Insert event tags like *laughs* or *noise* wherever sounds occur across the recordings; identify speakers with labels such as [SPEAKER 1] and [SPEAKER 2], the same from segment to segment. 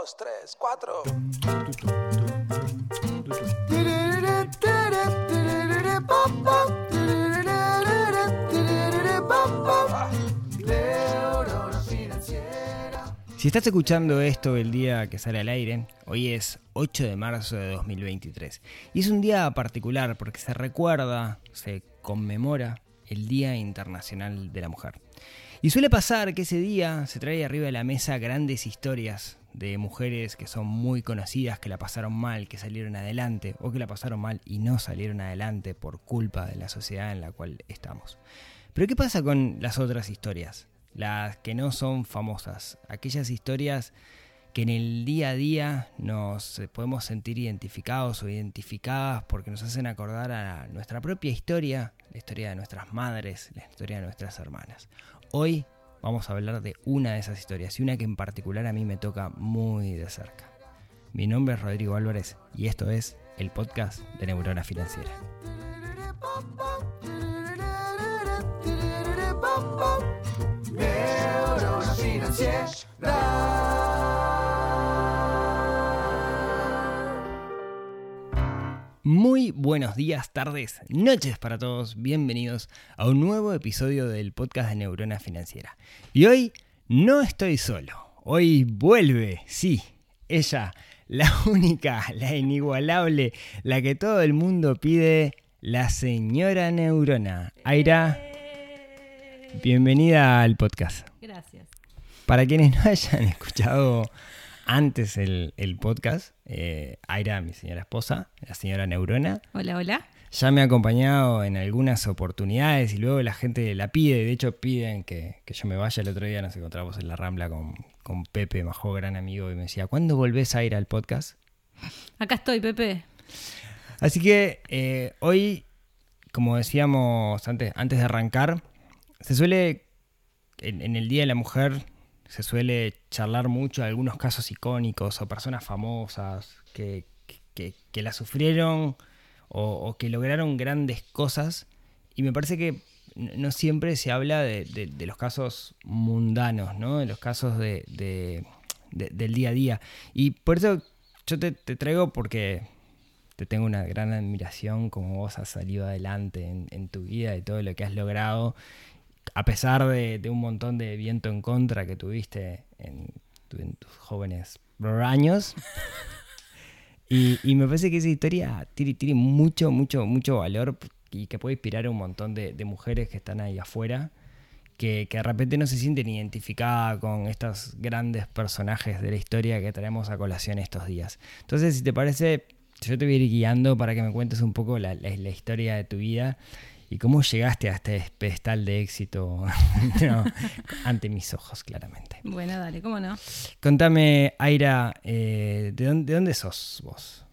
[SPEAKER 1] dos, tres, cuatro.
[SPEAKER 2] Si estás escuchando esto el día que sale al aire, hoy es 8 de marzo de 2023. Y es un día particular porque se recuerda, se conmemora el Día Internacional de la Mujer. Y suele pasar que ese día se trae arriba de la mesa grandes historias de mujeres que son muy conocidas, que la pasaron mal, que salieron adelante, o que la pasaron mal y no salieron adelante por culpa de la sociedad en la cual estamos. Pero ¿qué pasa con las otras historias? las que no son famosas, aquellas historias que en el día a día nos eh, podemos sentir identificados o identificadas porque nos hacen acordar a nuestra propia historia, la historia de nuestras madres, la historia de nuestras hermanas. Hoy vamos a hablar de una de esas historias y una que en particular a mí me toca muy de cerca. Mi nombre es Rodrigo Álvarez y esto es el podcast de Neurona Financiera. Muy buenos días, tardes, noches para todos. Bienvenidos a un nuevo episodio del podcast de Neurona Financiera. Y hoy no estoy solo. Hoy vuelve, sí, ella, la *laughs* única, la inigualable, la que todo el mundo pide, la señora Neurona. Aira, bienvenida al podcast.
[SPEAKER 3] Gracias.
[SPEAKER 2] Para quienes no hayan *laughs* escuchado antes el, podcast, eh, Aira, mi señora esposa, la señora Neurona.
[SPEAKER 3] Hola, hola.
[SPEAKER 2] Ya me ha acompañado en algunas oportunidades y luego la gente la pide. De hecho, piden que, yo me vaya. El otro día nos encontramos en la Rambla con, Pepe, Majo, gran amigo, y me decía, ¿cuándo volvés a ir al podcast?
[SPEAKER 3] Acá estoy, Pepe.
[SPEAKER 2] Así que eh, hoy, como decíamos antes, antes de arrancar, se suele, en el Día de la Mujer, se suele charlar mucho de algunos casos icónicos o personas famosas que, la sufrieron o, que lograron grandes cosas. Y me parece que no siempre se habla de, los casos mundanos, ¿no? de los casos de, del día a día. Y por eso yo te, traigo porque te tengo una gran admiración como vos has salido adelante en tu vida y todo lo que has logrado a pesar de, un montón de viento en contra que tuviste en, tus jóvenes años. *laughs* y, me parece que esa historia tiene, mucho, mucho, mucho valor y que puede inspirar a un montón de, mujeres que están ahí afuera. Que, que, de repente no se sienten identificadas con estos grandes personajes de la historia que traemos a colación estos días. Entonces, si te parece, yo te voy a ir guiando para que me cuentes un poco la, la historia de tu vida ¿Y cómo llegaste a este pedestal de éxito *laughs* ante mis ojos, claramente?
[SPEAKER 3] Bueno, dale, ¿cómo no?
[SPEAKER 2] Contame, Aira, eh, ¿de, dónde, ¿de dónde sos vos?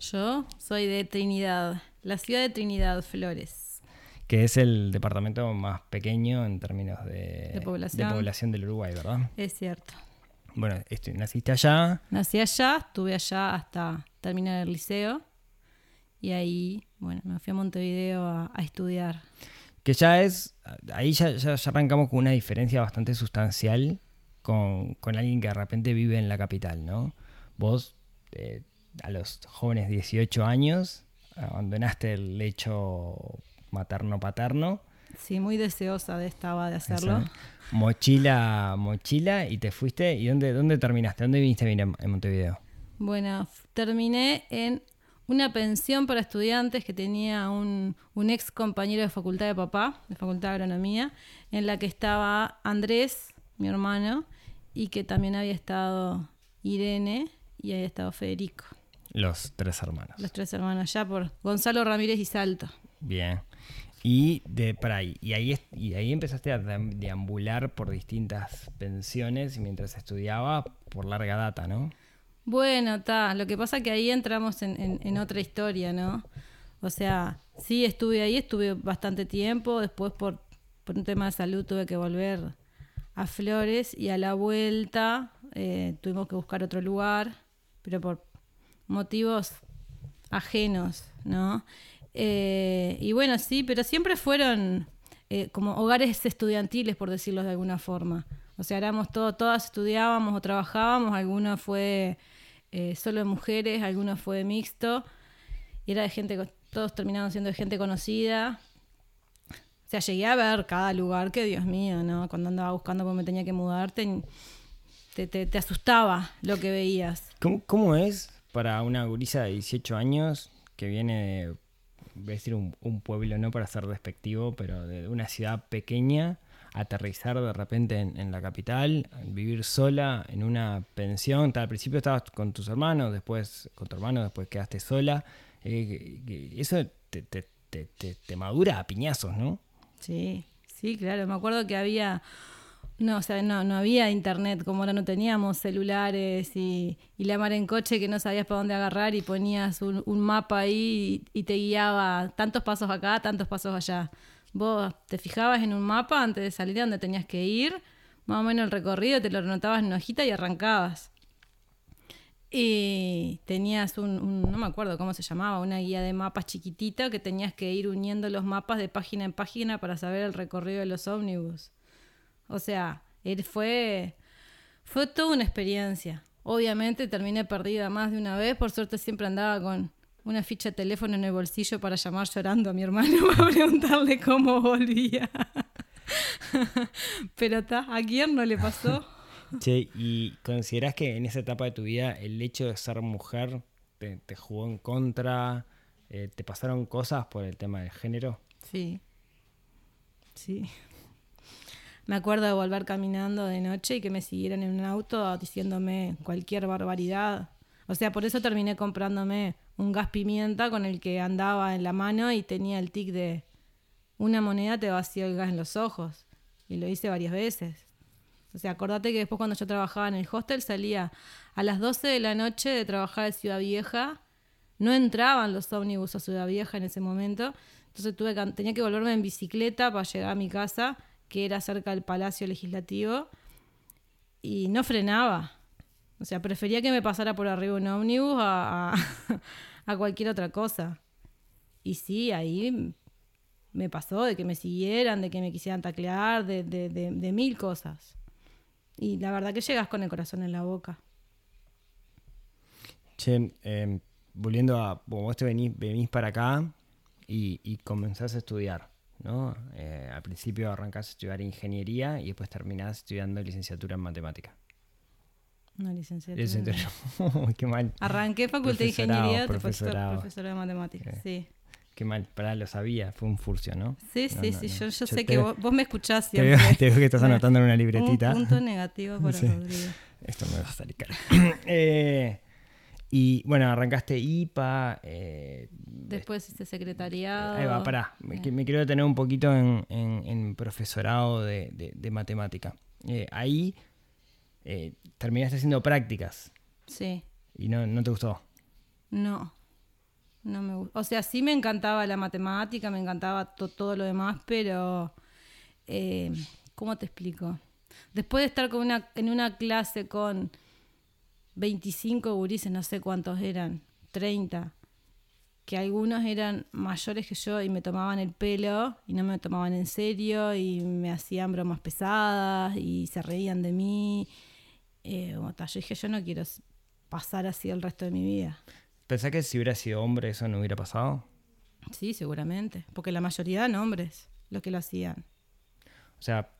[SPEAKER 3] Yo soy de Trinidad, la ciudad de Trinidad, Flores.
[SPEAKER 2] Que es el departamento más pequeño en términos de, población. del Uruguay, ¿verdad?
[SPEAKER 3] Es cierto.
[SPEAKER 2] Bueno, naciste allá.
[SPEAKER 3] Nací allá, estuve allá hasta terminar el liceo. Y ahí, bueno, me fui a Montevideo a, estudiar.
[SPEAKER 2] Que ya es, ahí ya, ya, arrancamos con una diferencia bastante sustancial con, alguien que de repente vive en la capital, ¿no? Vos, eh, a los jóvenes 18 años, abandonaste el lecho materno-paterno.
[SPEAKER 3] Sí, muy deseosa de estaba de hacerlo.
[SPEAKER 2] Mochila, mochila, y te fuiste. ¿Y dónde, dónde terminaste? ¿Dónde viniste en Montevideo?
[SPEAKER 3] Bueno, terminé en una pensión para estudiantes que tenía un, ex compañero de facultad de papá, de facultad de agronomía, en la que estaba Andrés, mi hermano, y que también había estado Irene y había estado Federico.
[SPEAKER 2] Los tres hermanos.
[SPEAKER 3] Los tres hermanos, ya por Gonzalo Ramírez y Salto.
[SPEAKER 2] Bien. Y de para ahí, y ahí, y ahí empezaste a deambular por distintas pensiones mientras estudiaba por larga data, ¿no?
[SPEAKER 3] Bueno, está. Lo que pasa que ahí entramos en, otra historia, ¿no? O sea, sí estuve ahí, estuve bastante tiempo. Después, por, un tema de salud, tuve que volver a Flores y a la vuelta eh, tuvimos que buscar otro lugar, pero por motivos ajenos, ¿no? Eh, y bueno, sí, pero siempre fueron eh, como hogares estudiantiles, por decirlo de alguna forma. O sea, éramos todos, todas estudiábamos o trabajábamos, algunos fue eh, solo de mujeres, algunos fue mixto, y era de gente, todos terminaron siendo de gente conocida. O sea, llegué a ver cada lugar que, Dios mío, ¿no? Cuando andaba buscando porque me tenía que mudar, te, te, asustaba lo que veías.
[SPEAKER 2] ¿Cómo, ¿Cómo, es para una gurisa de 18 años que viene de, voy a decir un, un pueblo, no para ser despectivo, pero de una ciudad pequeña, aterrizar de repente en, la capital, vivir sola en una pensión. Al principio estabas con tus hermanos, después con tu hermano, después quedaste sola. Eh, eso te, te, te, te, madura a piñazos, ¿no?
[SPEAKER 3] Sí, sí, claro. Me acuerdo que había. No, o sea, no, no había internet, como ahora no teníamos celulares y, y la mar en coche que no sabías para dónde agarrar y ponías un, un mapa ahí y, y, te guiaba tantos pasos acá, tantos pasos allá. Vos te fijabas en un mapa antes de salir a donde tenías que ir, más o menos el recorrido, te lo anotabas en hojita y arrancabas. Y tenías un, no me acuerdo cómo se llamaba, una guía de mapas chiquitita que tenías que ir uniendo los mapas de página en página para saber el recorrido de los ómnibus. O sea, él fue, fue toda una experiencia. Obviamente terminé perdida más de una vez, por suerte siempre andaba con, una ficha de teléfono en el bolsillo para llamar llorando a mi hermano *laughs* para preguntarle cómo volvía. *laughs* Pero está, ¿a quién no le pasó? *laughs*
[SPEAKER 2] Che, ¿y considerás que en esa etapa de tu vida el hecho de ser mujer te, jugó en contra? Eh, ¿Te pasaron cosas por el tema del género?
[SPEAKER 3] Sí. Sí. Me acuerdo de volver caminando de noche y que me siguieran en un auto diciéndome cualquier barbaridad. O sea, por eso terminé comprándome un gas pimienta con el que andaba en la mano y tenía el tic de una moneda te vació el gas en los ojos. Y lo hice varias veces. O sea, acordate que después cuando yo trabajaba en el hostel salía a las 12 de la noche de trabajar en Ciudad Vieja. No entraban los ómnibus a Ciudad Vieja en ese momento. Entonces tuve tenía que volverme en bicicleta para llegar a mi casa, que era cerca del Palacio Legislativo. Y no frenaba. O sea, prefería que me pasara por arriba un ómnibus a, *laughs* a, cualquier otra cosa. Y sí, ahí me pasó de que me siguieran, de que me quisieran taclear, de, de, de, mil cosas. Y la verdad que llegas con el corazón en la boca.
[SPEAKER 2] Che, em, volviendo a. vos te venís, venís para acá y, y, comenzás a estudiar, ¿no? Eh, al principio arrancás a estudiar ingeniería y después terminás estudiando licenciatura en matemática.
[SPEAKER 3] Una licenciatura.
[SPEAKER 2] Licenciatura. *laughs* qué mal.
[SPEAKER 3] Arranqué facultad de ingeniería, profesorado. profesora de matemáticas. Sí.
[SPEAKER 2] Qué mal, para lo sabía, fue un furcio, ¿no?
[SPEAKER 3] Sí, sí, sí, yo, yo, sé que vos, me escuchás siempre. *laughs*
[SPEAKER 2] Te veo, que estás *laughs* anotando en una libretita.
[SPEAKER 3] Un punto negativo para Rodrigo.
[SPEAKER 2] Esto me va a salir caro. eh, y bueno, arrancaste IPA.
[SPEAKER 3] Eh, Después hiciste secretariado.
[SPEAKER 2] Ahí va, pará. Me, me, quiero detener un poquito en, en, en profesorado de, de, de matemática. Eh, ahí eh, terminaste haciendo prácticas.
[SPEAKER 3] Sí.
[SPEAKER 2] ¿Y no, no te gustó?
[SPEAKER 3] No. No me O sea, sí me encantaba la matemática, me encantaba todo lo demás, pero. Eh, ¿Cómo te explico? Después de estar con una, en una clase con 25 gurises, no sé cuántos eran, 30, que algunos eran mayores que yo y me tomaban el pelo y no me tomaban en serio y me hacían bromas pesadas y se reían de mí eh, yo dije, yo no quiero pasar así el resto de mi vida.
[SPEAKER 2] ¿Pensás que si hubiera sido hombre eso no hubiera pasado?
[SPEAKER 3] Sí, seguramente, porque la mayoría eran hombres los que lo hacían.
[SPEAKER 2] O sea,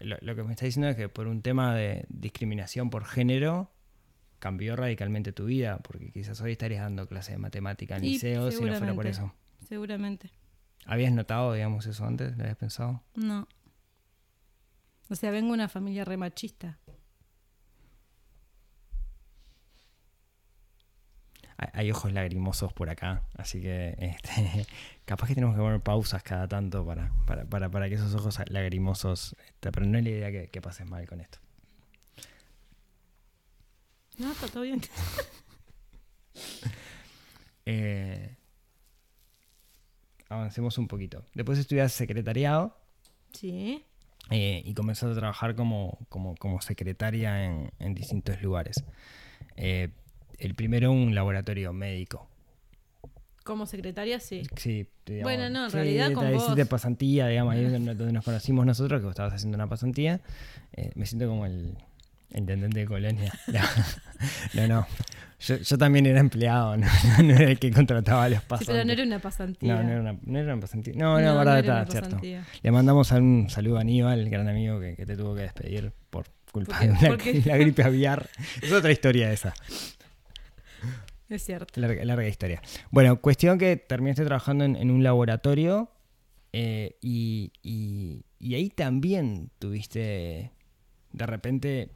[SPEAKER 2] lo, que me está diciendo es que por un tema de discriminación por género cambió radicalmente tu vida, porque quizás hoy estarías dando clases de matemática en liceo si no fuera por eso.
[SPEAKER 3] Seguramente.
[SPEAKER 2] ¿Habías notado, digamos, eso antes? ¿Lo habías pensado?
[SPEAKER 3] No. O sea, vengo de una familia re machista.
[SPEAKER 2] Hay ojos lagrimosos por acá, así que este, *laughs* capaz que tenemos que poner pausas cada tanto para, para, para, que esos ojos lagrimosos, este, pero no es la idea que, que pases mal con esto.
[SPEAKER 3] No, está todo bien. *laughs*
[SPEAKER 2] eh, avancemos un poquito. Después estudias secretariado.
[SPEAKER 3] Sí.
[SPEAKER 2] Eh, y comenzaste a trabajar como, como, como secretaria en, en distintos lugares. Eh, el primero un laboratorio médico.
[SPEAKER 3] Como secretaria, sí.
[SPEAKER 2] Sí, digamos,
[SPEAKER 3] Bueno, no, en
[SPEAKER 2] sí,
[SPEAKER 3] realidad con vos.
[SPEAKER 2] hiciste pasantía, digamos, ahí donde donde nos conocimos nosotros, que vos estabas haciendo una pasantía. Eh, me siento como el intendente de colonia. *laughs* No, no. no. Yo, yo también era empleado, no, *laughs* no era el que contrataba a los
[SPEAKER 3] Sí,
[SPEAKER 2] pasantes.
[SPEAKER 3] pero no era una pasantía.
[SPEAKER 2] No, no era una, no era una pasantía. No, no,
[SPEAKER 3] No, no
[SPEAKER 2] verdad, está, cierto. Le mandamos un saludo a Aníbal, el gran amigo que, que te tuvo que despedir por culpa
[SPEAKER 3] Porque-
[SPEAKER 2] de una- *laughs* la gripe aviar. Es otra historia esa.
[SPEAKER 3] Es cierto.
[SPEAKER 2] Larga, larga historia. Bueno, cuestión que terminaste trabajando en, en un laboratorio eh, y, y- y ahí también tuviste, de repente,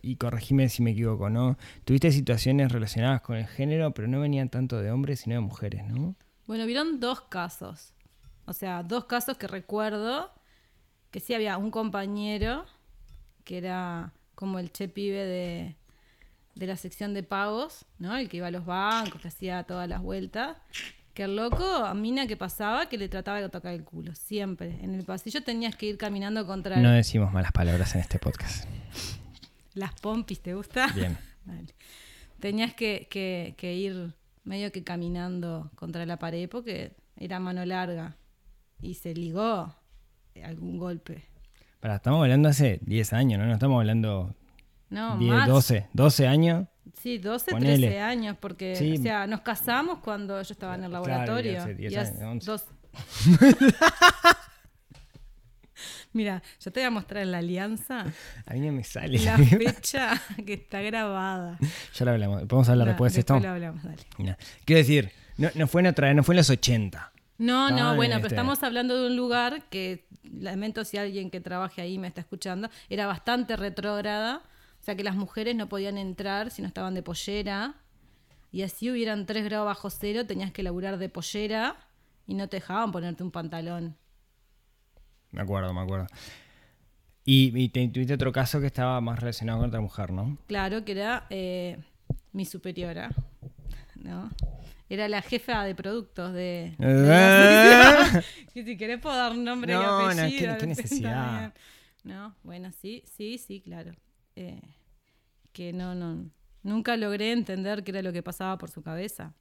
[SPEAKER 2] y corregime si me equivoco, ¿no? Tuviste situaciones relacionadas con el género, pero no venían tanto de hombres, sino de mujeres, ¿no?
[SPEAKER 3] Bueno, vieron dos casos. O sea, dos casos que recuerdo. Que sí había un compañero que era como el che pibe de, de la sección de pagos, ¿no? El que iba a los bancos, que hacía todas las vueltas. Que el loco, a mina que pasaba, que le trataba de tocar el culo. Siempre. En el pasillo tenías que ir caminando contra
[SPEAKER 2] No decimos malas palabras en este podcast.
[SPEAKER 3] las pompis, ¿te gusta?
[SPEAKER 2] Bien. *laughs*
[SPEAKER 3] Tenías que, que- que ir medio que caminando contra la pared porque era mano larga y se ligó algún golpe.
[SPEAKER 2] Pará, estamos hablando hace 10 años, ¿no? No estamos hablando
[SPEAKER 3] No,
[SPEAKER 2] 10,
[SPEAKER 3] más.
[SPEAKER 2] 12, 12 años.
[SPEAKER 3] Sí, 12,
[SPEAKER 2] Ponele.
[SPEAKER 3] 13 años, porque,
[SPEAKER 2] Sí.
[SPEAKER 3] o sea, nos casamos cuando yo estaba en el
[SPEAKER 2] Claro,
[SPEAKER 3] laboratorio.
[SPEAKER 2] y hace 10
[SPEAKER 3] y hace
[SPEAKER 2] años, 11.
[SPEAKER 3] dos- *laughs* Mira, yo te voy a mostrar en la alianza *laughs*
[SPEAKER 2] A mí no me sale.
[SPEAKER 3] la *laughs* fecha que está grabada.
[SPEAKER 2] ya lo hablamos. ¿Podemos hablar
[SPEAKER 3] No,
[SPEAKER 2] después de esto?
[SPEAKER 3] lo hablamos, dale.
[SPEAKER 2] Mira, Quiero decir, no, no fue en otra, no fue en los 80.
[SPEAKER 3] No, no,
[SPEAKER 2] en
[SPEAKER 3] bueno,
[SPEAKER 2] este-
[SPEAKER 3] pero estamos hablando de un lugar que, lamento si alguien que trabaje ahí me está escuchando, era bastante retrógrada, o sea que las mujeres no podían entrar si no estaban de pollera, y así hubieran 3 grados bajo cero, tenías que laburar de pollera y no te dejaban ponerte un pantalón.
[SPEAKER 2] Me acuerdo, me acuerdo. Y, y te- tuviste otro caso que estaba más relacionado con otra mujer, ¿no?
[SPEAKER 3] Claro, que era eh, mi superiora, ¿no? Era la jefa de productos de... de la- Y *laughs* si querés puedo dar nombre
[SPEAKER 2] No,
[SPEAKER 3] y
[SPEAKER 2] no,
[SPEAKER 3] apellido.
[SPEAKER 2] ¿qué- qué *laughs*
[SPEAKER 3] está
[SPEAKER 2] necesidad?
[SPEAKER 3] No, bueno, sí, sí, sí, claro. Eh, que no, no, nunca logré entender qué era lo que pasaba por su cabeza.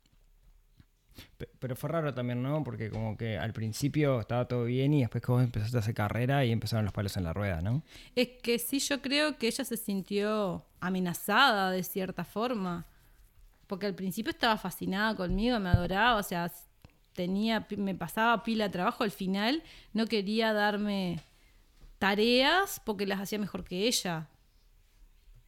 [SPEAKER 2] Pe- Pero fue raro también, ¿no? Porque como que al principio estaba todo bien y después que vos empezaste a hacer carrera y empezaron los palos en la rueda, ¿no?
[SPEAKER 3] Es que sí, yo creo que ella se sintió amenazada de cierta forma. Porque al principio estaba fascinada conmigo, me adoraba, o sea, tenía, me pasaba pila de trabajo. Al final no quería darme tareas porque las hacía mejor que ella.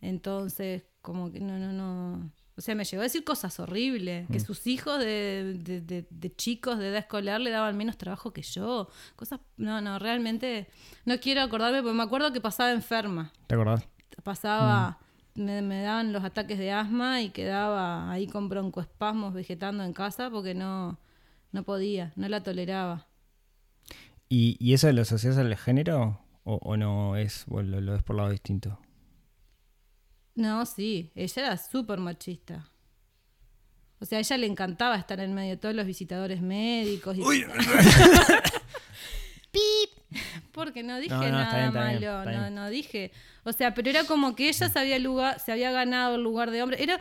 [SPEAKER 3] Entonces, como que no, no, no. O sea, me llegó a decir cosas horribles. Que sus hijos de, de- de- de chicos de edad escolar le daban menos trabajo que yo. Cosas. No, no, realmente. No quiero acordarme porque me acuerdo que pasaba enferma.
[SPEAKER 2] ¿Te acordás?
[SPEAKER 3] Pasaba. Me, me daban los ataques de asma y quedaba ahí con broncoespasmos vegetando en casa porque no, no podía, no la toleraba.
[SPEAKER 2] ¿Y, y eso lo asocias al género? ¿O, o no es, o lo, lo ves por lado distinto?
[SPEAKER 3] No, sí, ella era súper machista. O sea, a ella le encantaba estar en medio de todos los visitadores médicos. Y... *laughs* ¡Pip! Porque no dije
[SPEAKER 2] No, no, está
[SPEAKER 3] nada
[SPEAKER 2] bien, está bien,
[SPEAKER 3] malo,
[SPEAKER 2] está
[SPEAKER 3] no,
[SPEAKER 2] bien.
[SPEAKER 3] no dije. O sea, pero era como que ella se había, lugar, se había ganado el lugar de hombre. Era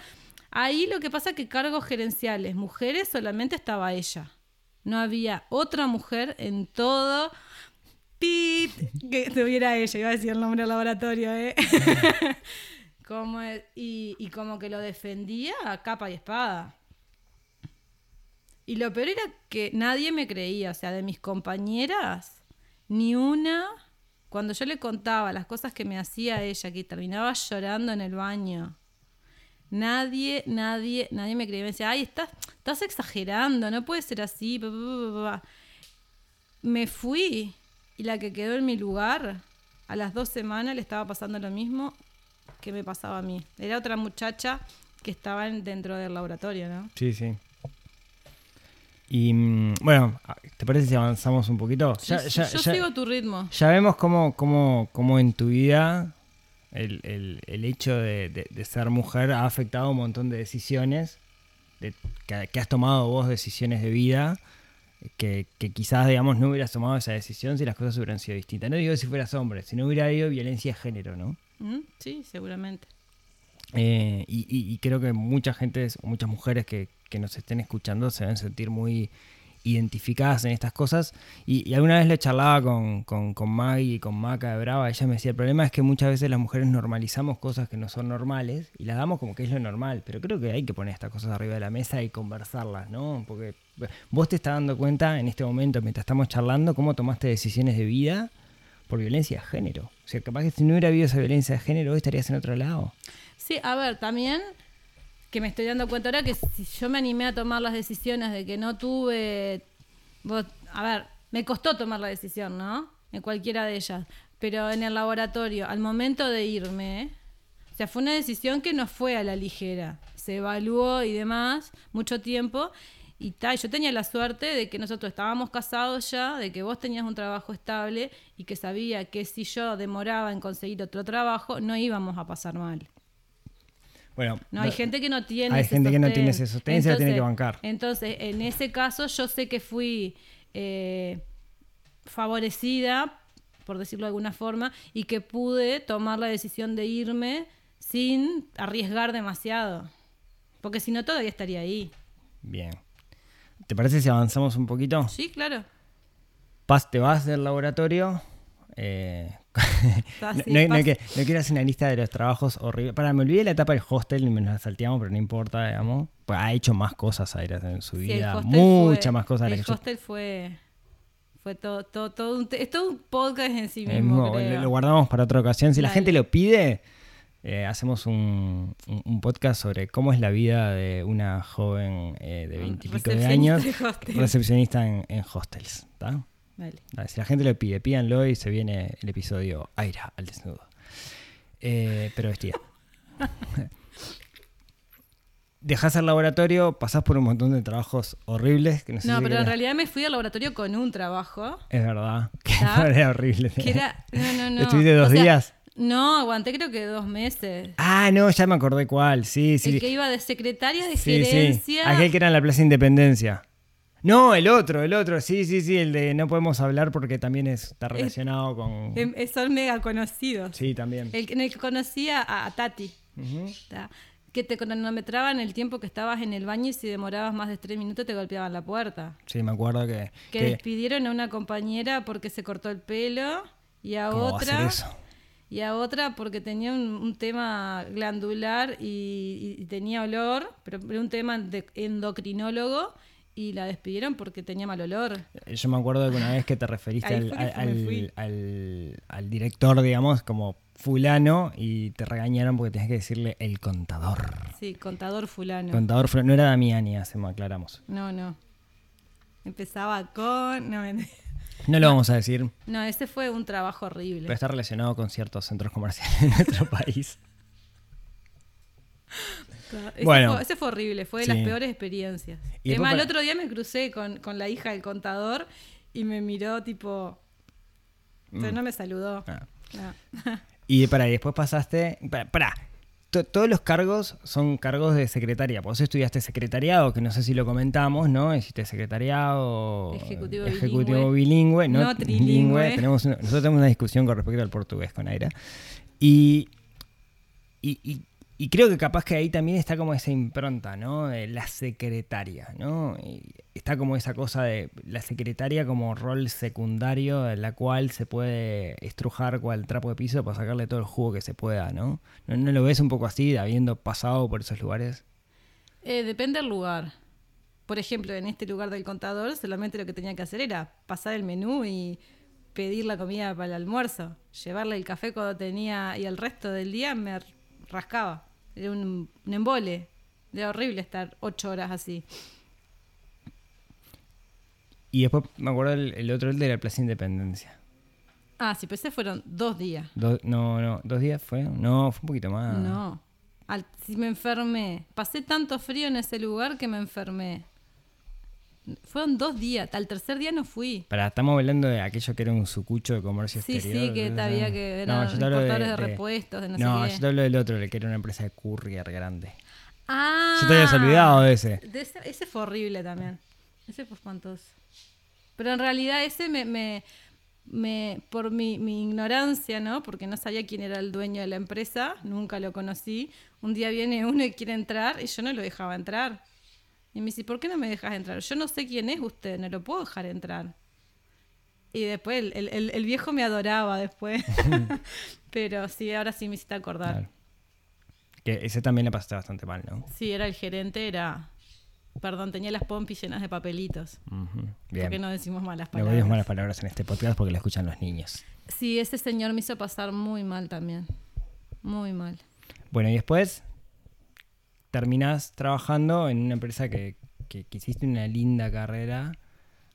[SPEAKER 3] ahí lo que pasa es que cargos gerenciales, mujeres, solamente estaba ella. No había otra mujer en todo. ¡Pip! Que tuviera ella, iba a decir el nombre del laboratorio, ¿eh? *laughs* y, como que lo defendía a capa y espada. Y lo peor era que nadie me creía, o sea, de mis compañeras, ni una, cuando yo le contaba las cosas que me hacía ella, que terminaba llorando en el baño, nadie, nadie, nadie me creía. Me decía, ay, estás, estás exagerando, no puede ser así. pa, pa, pa, pa, pa". Me fui y la que quedó en mi lugar, a las dos semanas le estaba pasando lo mismo que me pasaba a mí. Era otra muchacha que estaba en- dentro del laboratorio, ¿no?
[SPEAKER 2] Sí, sí. Y mm, bueno, ¿te parece si avanzamos un poquito? Ya,
[SPEAKER 3] Sí,
[SPEAKER 2] ya-
[SPEAKER 3] yo
[SPEAKER 2] ya-
[SPEAKER 3] sigo tu ritmo.
[SPEAKER 2] ya vemos cómo, cómo, cómo en tu vida el, el- el hecho de, de- de ser mujer ha afectado un montón de decisiones, de, que, que has tomado vos decisiones de vida, que, que quizás, digamos, no hubieras tomado esa decisión si las cosas hubieran sido distintas. No digo si fueras hombre, si no hubiera habido violencia de género, ¿no?
[SPEAKER 3] Sí, seguramente.
[SPEAKER 2] Eh, y, y- y creo que mucha gente, muchas mujeres que, que nos estén escuchando se deben sentir muy identificadas en estas cosas. Y, y alguna vez le charlaba con, con, con Maggie y con Maca de Brava, ella me decía, el problema es que muchas veces las mujeres normalizamos cosas que no son normales y las damos como que es lo normal, pero creo que hay que poner estas cosas arriba de la mesa y conversarlas, ¿no? Porque vos te estás dando cuenta en este momento, mientras estamos charlando, cómo tomaste decisiones de vida por violencia de género. O sea, capaz que si no hubiera habido esa violencia de género, hoy estarías en otro lado.
[SPEAKER 3] Sí, a ver, también que me estoy dando cuenta ahora que si yo me animé a tomar las decisiones de que no tuve. vos- a ver, me costó tomar la decisión, ¿no? En cualquiera de ellas. Pero en el laboratorio, al momento de irme, o sea, fue una decisión que no fue a la ligera. Se evaluó y demás, mucho tiempo. Y tal, yo tenía la suerte de que nosotros estábamos casados ya, de que vos tenías un trabajo estable y que sabía que si yo demoraba en conseguir otro trabajo, no íbamos a pasar mal.
[SPEAKER 2] Bueno,
[SPEAKER 3] No, hay gente que no tiene
[SPEAKER 2] Hay
[SPEAKER 3] ese
[SPEAKER 2] gente que no tiene ese sostén y se la tiene que bancar.
[SPEAKER 3] Entonces, en ese caso, yo sé que fui eh, favorecida, por decirlo de alguna forma, y que pude tomar la decisión de irme sin arriesgar demasiado. Porque si no, todavía estaría ahí.
[SPEAKER 2] Bien. ¿Te parece si avanzamos un poquito?
[SPEAKER 3] Sí, claro.
[SPEAKER 2] Pas, te vas del laboratorio. eh, *laughs*
[SPEAKER 3] Ah,
[SPEAKER 2] no, que- quiero hacer una lista de los trabajos horribles. Para, me olvidé la etapa del hostel y me la salteamos, pero no importa, digamos. Pues ha hecho más cosas Aira en su
[SPEAKER 3] sí,
[SPEAKER 2] vida. Muchas
[SPEAKER 3] fue-
[SPEAKER 2] más cosas.
[SPEAKER 3] El hostel fue, fue todo, todo, todo un, te- es todo un podcast en sí mismo.
[SPEAKER 2] mismo,
[SPEAKER 3] creo.
[SPEAKER 2] lo, lo guardamos para otra ocasión. Si la gente lo pide, eh, hacemos un, podcast sobre cómo es la vida de una joven eh, de veintipico de años,
[SPEAKER 3] de
[SPEAKER 2] recepcionista en, en hostels.
[SPEAKER 3] Dale,
[SPEAKER 2] si la gente lo pide, pídanlo y se viene el episodio Aira al desnudo. Eh, pero vestida. *laughs* Dejás el laboratorio, pasás por un montón de trabajos horribles. Que no, sé
[SPEAKER 3] No,
[SPEAKER 2] si
[SPEAKER 3] pero en realidad me fui al laboratorio con un trabajo.
[SPEAKER 2] Es verdad. *laughs* Que era horrible.
[SPEAKER 3] Que era. No, no, no. *laughs*
[SPEAKER 2] ¿Estuviste dos
[SPEAKER 3] O sea,
[SPEAKER 2] días?
[SPEAKER 3] No, aguanté creo que dos meses.
[SPEAKER 2] Ah, no, ya me acordé cuál. Sí, sí.
[SPEAKER 3] El que iba de secretaria de
[SPEAKER 2] Sí, sí.
[SPEAKER 3] gerencia.
[SPEAKER 2] Aquel que era en la Plaza Independencia. No, el otro, el otro. Sí, sí, sí. El de no podemos hablar porque también es- está relacionado con.
[SPEAKER 3] Em, eh, Son mega conocidos.
[SPEAKER 2] Sí, también.
[SPEAKER 3] El, que- en el que conocía a, a Tati. Que te cronometraban el tiempo que estabas en el baño y si demorabas más de tres minutos te golpeaban la puerta.
[SPEAKER 2] Sí, me acuerdo que.
[SPEAKER 3] Que,
[SPEAKER 2] que-
[SPEAKER 3] despidieron a una compañera porque se cortó el pelo y a
[SPEAKER 2] ¿Cómo va a
[SPEAKER 3] otra.
[SPEAKER 2] eso?
[SPEAKER 3] Y a otra porque tenía un, un tema glandular y, y tenía olor, pero era un tema de endocrinólogo y la despidieron porque tenía mal olor.
[SPEAKER 2] Yo me acuerdo de una vez que te referiste al, al-
[SPEAKER 3] me fui.
[SPEAKER 2] al- al director, digamos, como fulano y te regañaron porque tenías que decirle el contador.
[SPEAKER 3] Sí, contador fulano.
[SPEAKER 2] Contador fulano. No era Damiani, hacemos, aclaramos.
[SPEAKER 3] no, no. Empezaba con... No, mentira.
[SPEAKER 2] No lo vamos a decir,
[SPEAKER 3] no, ese fue un trabajo horrible.
[SPEAKER 2] pero está relacionado con ciertos centros comerciales de nuestro país.
[SPEAKER 3] Ese,
[SPEAKER 2] Bueno.
[SPEAKER 3] fue, ese fue horrible, fue de
[SPEAKER 2] Sí.
[SPEAKER 3] las peores experiencias.
[SPEAKER 2] Y
[SPEAKER 3] Es
[SPEAKER 2] después
[SPEAKER 3] más, el otro día me crucé con, con la hija del contador y me miró tipo... Pero
[SPEAKER 2] Mm.
[SPEAKER 3] no me saludó.
[SPEAKER 2] Ah.
[SPEAKER 3] No.
[SPEAKER 2] Y para, después pasaste. Para. To- todos los cargos son cargos de secretaria. Vos estudiaste secretariado, que no sé si lo comentamos, ¿no? Hiciste secretariado.
[SPEAKER 3] Ejecutivo
[SPEAKER 2] ejecutivo
[SPEAKER 3] bilingüe.
[SPEAKER 2] bilingüe, no,
[SPEAKER 3] No trilingüe.
[SPEAKER 2] Tenemos una- nosotros tenemos una discusión con respecto al portugués con Aira. Y, y, y- y creo que capaz que ahí también está como esa impronta, ¿no? De la secretaria, ¿no? Y está como esa cosa de la secretaria como rol secundario en la cual se puede estrujar cual trapo de piso para sacarle todo el jugo que se pueda, ¿no? ¿No, no lo ves un poco así, habiendo pasado por esos lugares?
[SPEAKER 3] Eh, depende del lugar. Por ejemplo, en este lugar del contador, solamente lo que tenía que hacer era pasar el menú y pedir la comida para el almuerzo. Llevarle el café cuando tenía y el resto del día me rascaba. Era un, un embole. Era horrible estar ocho horas así.
[SPEAKER 2] Y después me acuerdo el, el otro, el de la Plaza Independencia.
[SPEAKER 3] Ah, sí, pero ese fueron dos días.
[SPEAKER 2] Do- no, no, ¿dos días fue? No, fue un poquito más.
[SPEAKER 3] No. Al, si me enfermé. Pasé tanto frío en ese lugar que me enfermé. Fueron dos días. Al tercer día no fui.
[SPEAKER 2] Pará, estamos hablando de aquello que era un sucucho de comercio
[SPEAKER 3] Sí,
[SPEAKER 2] exterior.
[SPEAKER 3] sí, que
[SPEAKER 2] ¿no?
[SPEAKER 3] había que
[SPEAKER 2] No,
[SPEAKER 3] eran
[SPEAKER 2] hablo
[SPEAKER 3] importadores de, repuestos, de no,
[SPEAKER 2] No,
[SPEAKER 3] sé
[SPEAKER 2] yo te hablo del otro, el que era una empresa de courier grande.
[SPEAKER 3] Ah,
[SPEAKER 2] Yo te habías olvidado de ese.
[SPEAKER 3] de ese, ese fue horrible también. Ese fue espantoso. Pero en realidad ese me, me, me, por mi, mi ignorancia, ¿no? Porque no sabía quién era el dueño de la empresa, nunca lo conocí. Un día viene uno y quiere entrar y yo no lo dejaba entrar. Y me dice, ¿por qué no me dejas entrar? Yo no sé quién es usted, no lo puedo dejar entrar. Y después el, el- el- viejo me adoraba después. *laughs* *laughs* Pero sí, ahora sí me hiciste acordar.
[SPEAKER 2] Claro. Que ese también le pasaste bastante mal, ¿no?
[SPEAKER 3] Sí, era el gerente, era... Perdón, tenía las pompis llenas de papelitos.
[SPEAKER 2] Ujú.
[SPEAKER 3] ¿Por
[SPEAKER 2] Bien.
[SPEAKER 3] qué no decimos malas
[SPEAKER 2] No
[SPEAKER 3] palabras?
[SPEAKER 2] decimos malas palabras en este podcast porque lo escuchan los niños.
[SPEAKER 3] Sí, ese señor me hizo pasar muy mal también. Muy mal.
[SPEAKER 2] Bueno, y después terminás trabajando en una empresa que, que, que hiciste una linda carrera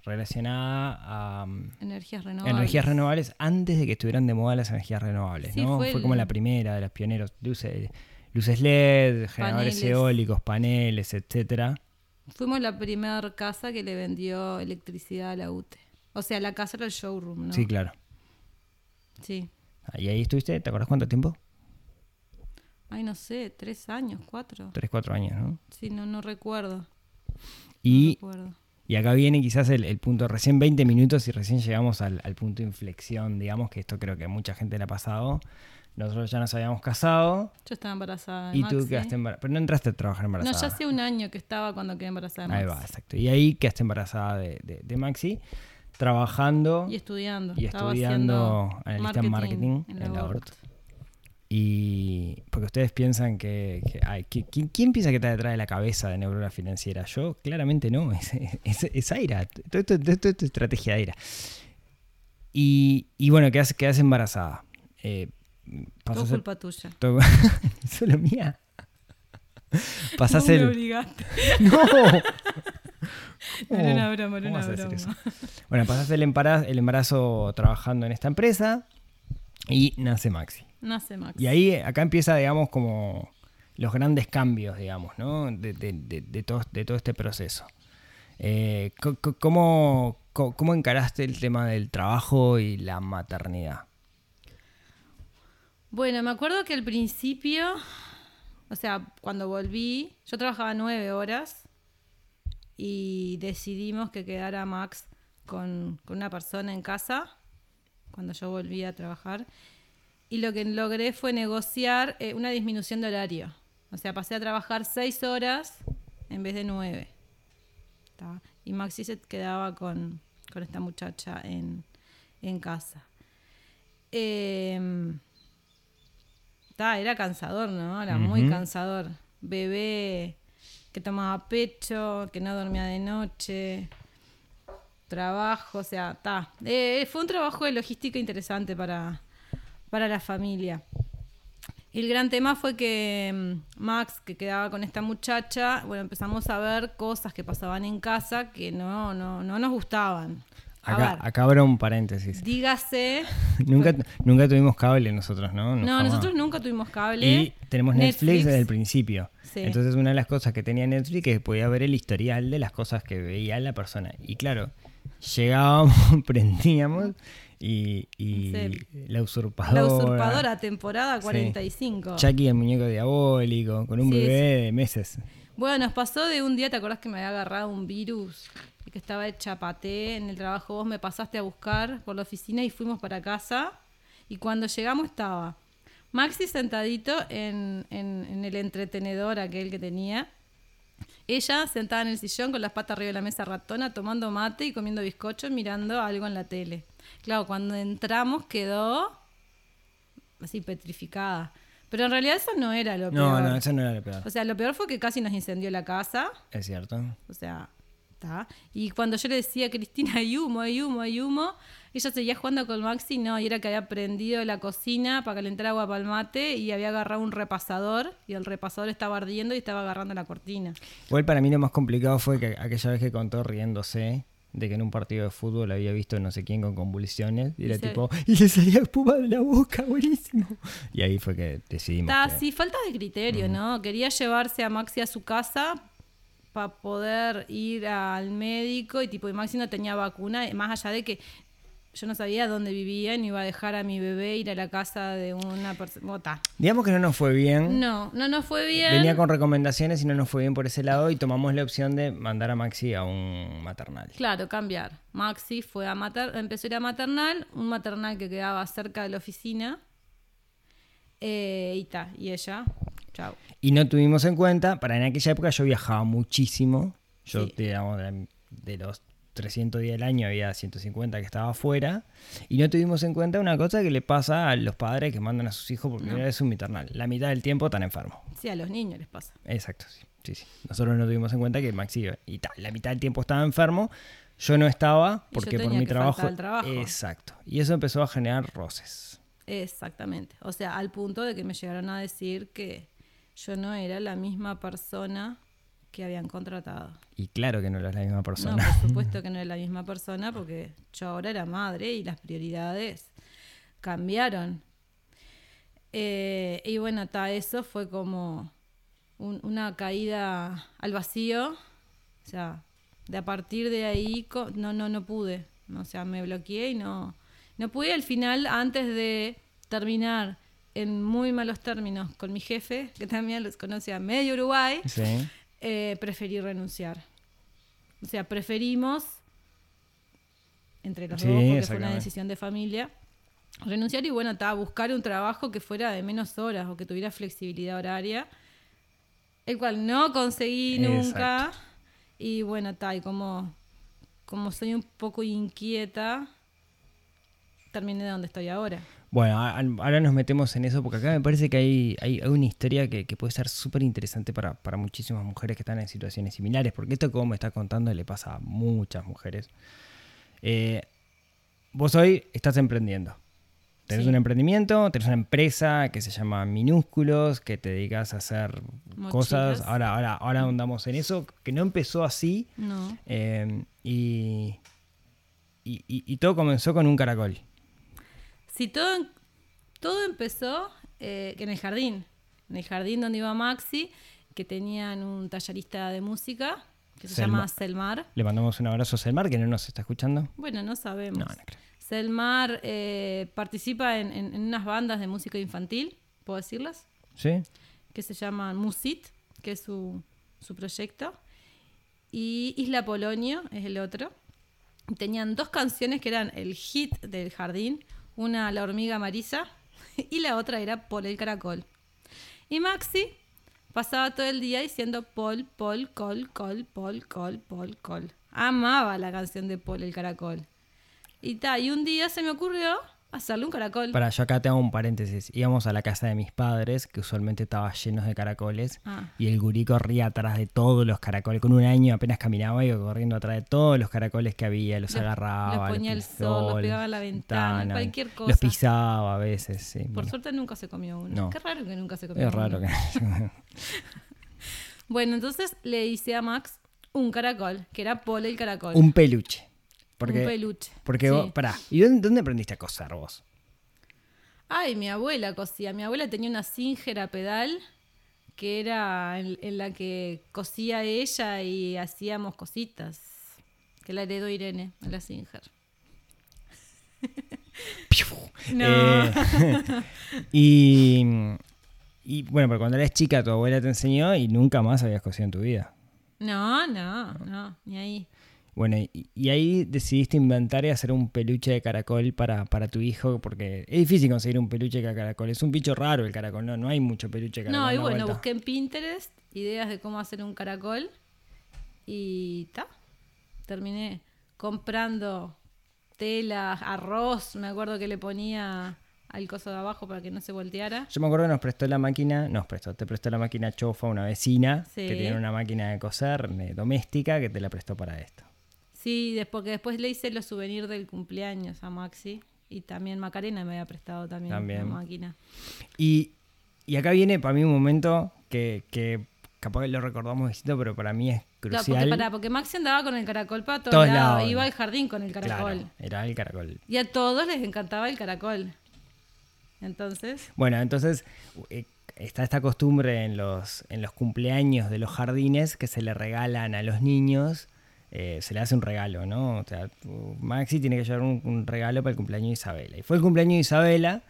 [SPEAKER 2] relacionada a um,
[SPEAKER 3] Energías renovables.
[SPEAKER 2] energías renovables antes de que estuvieran de moda las energías renovables,
[SPEAKER 3] Sí,
[SPEAKER 2] ¿no?
[SPEAKER 3] fue
[SPEAKER 2] Fue,
[SPEAKER 3] el-
[SPEAKER 2] como la primera de los pioneros, luces, luces LED, generadores
[SPEAKER 3] Paneles.
[SPEAKER 2] eólicos, paneles, etcétera.
[SPEAKER 3] Fuimos la primera casa que le vendió electricidad a la UTE. O sea, la casa era el showroom, ¿no?
[SPEAKER 2] Sí, claro.
[SPEAKER 3] Sí.
[SPEAKER 2] Ah, ¿Y ahí estuviste? ¿Te acuerdas cuánto tiempo?
[SPEAKER 3] Ay, no sé, tres años, cuatro.
[SPEAKER 2] Tres, cuatro años, ¿no?
[SPEAKER 3] Sí, no, no recuerdo. No
[SPEAKER 2] Y,
[SPEAKER 3] recuerdo.
[SPEAKER 2] y acá viene quizás el, el punto, recién 20 minutos y recién llegamos al, al punto de inflexión, digamos, que esto creo que a mucha gente le ha pasado. Nosotros ya nos habíamos casado
[SPEAKER 3] Yo estaba embarazada de
[SPEAKER 2] y
[SPEAKER 3] Maxi.
[SPEAKER 2] tú quedaste embarazada. Pero no entraste a trabajar
[SPEAKER 3] No,
[SPEAKER 2] embarazada.
[SPEAKER 3] ya hacía un año que estaba cuando quedé embarazada de
[SPEAKER 2] Ahí
[SPEAKER 3] Maxi.
[SPEAKER 2] va, exacto. Y ahí quedaste embarazada de, de- de Maxi, trabajando
[SPEAKER 3] Y estudiando.
[SPEAKER 2] y
[SPEAKER 3] Estaba
[SPEAKER 2] estudiando analista en marketing en la
[SPEAKER 3] Labort.
[SPEAKER 2] ORT. Y porque ustedes piensan que, que- ay, que- ¿quién, quién piensa que está detrás de la cabeza de Neurona Financiera? Yo claramente no, *laughs* es, es, es Aira, todo esto, todo esto es estrategia de Aira. Y, y bueno, quedas, quedas embarazada. Eh,
[SPEAKER 3] Todo culpa tuya.
[SPEAKER 2] todo- *laughs* solo mía. *laughs* Pasás
[SPEAKER 3] me
[SPEAKER 2] el...
[SPEAKER 3] obligaste.
[SPEAKER 2] ¡No!
[SPEAKER 3] Era una broma,
[SPEAKER 2] ¿Cómo
[SPEAKER 3] era una broma.
[SPEAKER 2] Bueno, pasaste el embarazo, el embarazo trabajando en esta empresa y nace Maxi.
[SPEAKER 3] Nace Maxi.
[SPEAKER 2] Y ahí, acá empieza, digamos, como los grandes cambios, digamos, ¿no? De, de- de- de todo, de todo este proceso. Eh, co- co- ¿cómo, co- ¿Cómo encaraste el tema del trabajo y la maternidad?
[SPEAKER 3] Bueno, me acuerdo que al principio, o sea, cuando volví, yo trabajaba nueve horas y decidimos que quedara Max con, con una persona en casa cuando yo volví a trabajar. Y lo que logré fue negociar eh, una disminución de horario. O sea, pasé a trabajar seis horas en vez de nueve. ¿tá? Y Maxi se quedaba con, con esta muchacha en, en casa. Ta, era cansador, ¿no? Era muy cansador. Bebé que tomaba pecho, que no dormía de noche, trabajo, o sea, ta. Eh, fue un trabajo de logística interesante para, para la familia. El gran tema fue que mm, Max, que quedaba con esta muchacha, bueno, empezamos a ver cosas que pasaban en casa que no, no, no nos gustaban. A
[SPEAKER 2] Acá,
[SPEAKER 3] ver,
[SPEAKER 2] acá abro un paréntesis.
[SPEAKER 3] dígase. *laughs*
[SPEAKER 2] nunca, nunca tuvimos cable nosotros, ¿no?
[SPEAKER 3] No,
[SPEAKER 2] jamás.
[SPEAKER 3] nosotros nunca tuvimos cable.
[SPEAKER 2] Y tenemos Netflix, desde el principio.
[SPEAKER 3] Sí.
[SPEAKER 2] Entonces una de las cosas que tenía Netflix es que podía ver el historial de las cosas que veía la persona. Y claro, llegábamos, *laughs* prendíamos y, y
[SPEAKER 3] Sí.
[SPEAKER 2] la usurpadora.
[SPEAKER 3] La usurpadora, temporada
[SPEAKER 2] Sí.
[SPEAKER 3] 45.
[SPEAKER 2] Chucky el muñeco diabólico, con un
[SPEAKER 3] Sí,
[SPEAKER 2] bebé de meses.
[SPEAKER 3] Bueno, nos pasó de un día, ¿te acordás que me había agarrado un virus? Y que estaba hecha paté en el trabajo. Vos me pasaste a buscar por la oficina y fuimos para casa. Y cuando llegamos estaba Maxi sentadito en, en- en el entretenedor aquel que tenía. Ella sentada en el sillón con las patas arriba de la mesa ratona, tomando mate y comiendo bizcocho, mirando algo en la tele. Claro, cuando entramos quedó así petrificada. Pero en realidad eso no era lo
[SPEAKER 2] No,
[SPEAKER 3] peor.
[SPEAKER 2] no, eso no era lo peor.
[SPEAKER 3] O sea, lo peor fue que casi nos incendió la casa.
[SPEAKER 2] Es cierto.
[SPEAKER 3] O sea, está. Y cuando yo le decía, Cristina, hay humo, hay humo, hay humo, ella seguía jugando con Maxi, no, y era que había prendido la cocina para calentar agua para el mate y había agarrado un repasador y el repasador estaba ardiendo y estaba agarrando la cortina.
[SPEAKER 2] Igual para mí lo más complicado fue que aquella vez que contó riéndose de que en un partido de fútbol había visto no sé quién con convulsiones y era
[SPEAKER 3] se-
[SPEAKER 2] tipo, y le salía espuma de la boca, buenísimo. Y ahí fue que decidimos.
[SPEAKER 3] Está,
[SPEAKER 2] que-
[SPEAKER 3] sí, falta de criterio, ¿no? Quería llevarse a Maxi a su casa para poder ir al médico y tipo, y Maxi no tenía vacuna, más allá de que yo no sabía dónde vivía, ni iba a dejar a mi bebé ir a la casa de una persona.
[SPEAKER 2] Digamos que no nos fue bien.
[SPEAKER 3] No, no nos fue bien.
[SPEAKER 2] Venía con recomendaciones y no nos fue bien por ese lado y tomamos la opción de mandar a Maxi a un maternal.
[SPEAKER 3] Claro, cambiar. Maxi fue a mater empezó a ir a maternal, un maternal que quedaba cerca de la oficina. Eh, y ta, y ella, chao.
[SPEAKER 2] Y no tuvimos en cuenta, para en aquella época yo viajaba muchísimo. Yo,
[SPEAKER 3] Sí.
[SPEAKER 2] digamos, de, de los 300 días del año había 150 que estaba afuera. Y no tuvimos en cuenta una cosa que le pasa a los padres que mandan a sus hijos por primera vez un maternal. La mitad del tiempo están enfermos.
[SPEAKER 3] Sí, a los niños les pasa.
[SPEAKER 2] Exacto, sí. sí, sí. Nosotros no tuvimos en cuenta que Maxi y tal, la mitad del tiempo estaba enfermo. Yo no estaba porque por mi trabajo,
[SPEAKER 3] trabajo.
[SPEAKER 2] Exacto. Y eso empezó a generar roces.
[SPEAKER 3] Exactamente. O sea, al punto de que me llegaron a decir que yo no era la misma persona que habían contratado.
[SPEAKER 2] Y claro que no era la misma
[SPEAKER 3] No,
[SPEAKER 2] persona.
[SPEAKER 3] por supuesto *laughs* que no era la misma persona porque yo ahora era madre y las prioridades cambiaron. Eh, y bueno, hasta eso fue como un- una caída al vacío. O sea, de a partir de ahí no, no, no pude. O sea, me bloqueé y no, no pude. Al final, antes de terminar en muy malos términos con mi jefe, que también los conocía medio Uruguay,
[SPEAKER 2] Sí.
[SPEAKER 3] Eh, preferí renunciar. O sea, preferimos, entre los
[SPEAKER 2] Sí,
[SPEAKER 3] dos, porque fue una decisión de familia, renunciar y bueno, ta, buscar un trabajo que fuera de menos horas o que tuviera flexibilidad horaria, el cual no conseguí nunca.
[SPEAKER 2] Exacto.
[SPEAKER 3] Y bueno, ta, y como, como soy un poco inquieta, terminé donde estoy ahora.
[SPEAKER 2] Bueno, ahora nos metemos en eso porque acá me parece que hay, hay, una historia que, que puede ser súper interesante para, para muchísimas mujeres que están en situaciones similares, porque esto vos me estás contando le pasa a muchas mujeres. Eh, vos hoy estás emprendiendo. Tenés
[SPEAKER 3] Sí.
[SPEAKER 2] un emprendimiento, tenés una empresa que se llama Minúsculos, que te dedicas a hacer
[SPEAKER 3] Mochilas.
[SPEAKER 2] cosas. Ahora, ahora, ahora ahondamos en eso, que no empezó así.
[SPEAKER 3] No.
[SPEAKER 2] eh, y, y, y- y todo comenzó con un caracol.
[SPEAKER 3] Sí, todo, todo empezó eh, en el jardín. En el jardín donde iba Maxi, que tenían un tallerista de música que se
[SPEAKER 2] Selma.
[SPEAKER 3] llama Selmar.
[SPEAKER 2] Le mandamos un abrazo a Selmar, que no nos está escuchando.
[SPEAKER 3] Bueno, no sabemos.
[SPEAKER 2] No, no creo.
[SPEAKER 3] Selmar eh, participa en, en- en unas bandas de música infantil, ¿puedo decirlas?
[SPEAKER 2] ¿Sí?
[SPEAKER 3] Que se llaman Musit, que es su, su proyecto. Y Isla Polonio es el otro. Tenían dos canciones que eran el hit del jardín. Una La hormiga Marisa *laughs* y la otra era Paul el caracol. Y Maxi pasaba todo el día diciendo Paul, Paul, col, col, Paul, col, Paul, col. Amaba la canción de Paul el caracol. Y, ta, y un día se me ocurrió hacerle un caracol.
[SPEAKER 2] Para, yo acá te hago un paréntesis. Íbamos a la casa de mis padres, que usualmente estaba llenos de caracoles,
[SPEAKER 3] Ah.
[SPEAKER 2] y el gurí corría atrás de todos los caracoles. Con un año apenas caminaba, iba corriendo atrás de todos los caracoles que había, los agarraba.
[SPEAKER 3] los ponía al sol, los pegaba a la ventana, cualquier cosa.
[SPEAKER 2] Los pisaba a veces, sí.
[SPEAKER 3] Por
[SPEAKER 2] bueno.
[SPEAKER 3] suerte nunca se comió uno.
[SPEAKER 2] No.
[SPEAKER 3] Qué raro que nunca se comió
[SPEAKER 2] Es raro
[SPEAKER 3] uno.
[SPEAKER 2] que... *laughs* *laughs*
[SPEAKER 3] Bueno, entonces le hice a Max un caracol, que era Paul el caracol.
[SPEAKER 2] un peluche. Porque,
[SPEAKER 3] Un peluche.
[SPEAKER 2] Porque
[SPEAKER 3] sí.
[SPEAKER 2] vos, pará, ¿y dónde, dónde aprendiste a coser vos?
[SPEAKER 3] Ay, mi abuela cosía. Mi abuela tenía una Singer a pedal que era en, en la que cosía ella y hacíamos cositas. Que la heredó Irene a la Singer. *laughs* No.
[SPEAKER 2] Eh, *laughs* y, y bueno, pero cuando eras chica tu abuela te enseñó y nunca más habías cosido en tu vida.
[SPEAKER 3] No, no, no, ni ahí.
[SPEAKER 2] Bueno, y, y ahí decidiste inventar y hacer un peluche de caracol para, para tu hijo, porque es difícil conseguir un peluche de caracol. Es un bicho raro el caracol, no, no hay mucho peluche de caracol.
[SPEAKER 3] No, y bueno,
[SPEAKER 2] vuelta.
[SPEAKER 3] busqué en Pinterest ideas de cómo hacer un caracol y ta. Terminé comprando tela, arroz, me acuerdo que le ponía al coso de abajo para que no se volteara.
[SPEAKER 2] Yo me acuerdo que nos prestó la máquina, nos prestó, te prestó la máquina Chofa, una vecina,
[SPEAKER 3] Sí.
[SPEAKER 2] que tiene una máquina de coser eh, doméstica que te la prestó para esto.
[SPEAKER 3] Sí, porque después le hice los souvenirs del cumpleaños a Maxi y también Macarena me había prestado también,
[SPEAKER 2] También.
[SPEAKER 3] la máquina.
[SPEAKER 2] Y, y acá viene para mí un momento que, que capaz que lo recordamos distinto, pero para mí es
[SPEAKER 3] Claro,
[SPEAKER 2] crucial.
[SPEAKER 3] porque, pará, porque Maxi andaba con el caracol para todos,
[SPEAKER 2] Todos
[SPEAKER 3] lados, iba al jardín con el caracol.
[SPEAKER 2] Claro, era el caracol.
[SPEAKER 3] Y a todos les encantaba el caracol. Entonces,
[SPEAKER 2] Bueno, entonces eh, está esta costumbre en los, en los cumpleaños de los jardines que se le regalan a los niños eh, se le hace un regalo, ¿no? O sea, Maxi tiene que llevar un, un regalo para el cumpleaños de Isabela. Y fue el cumpleaños de Isabela,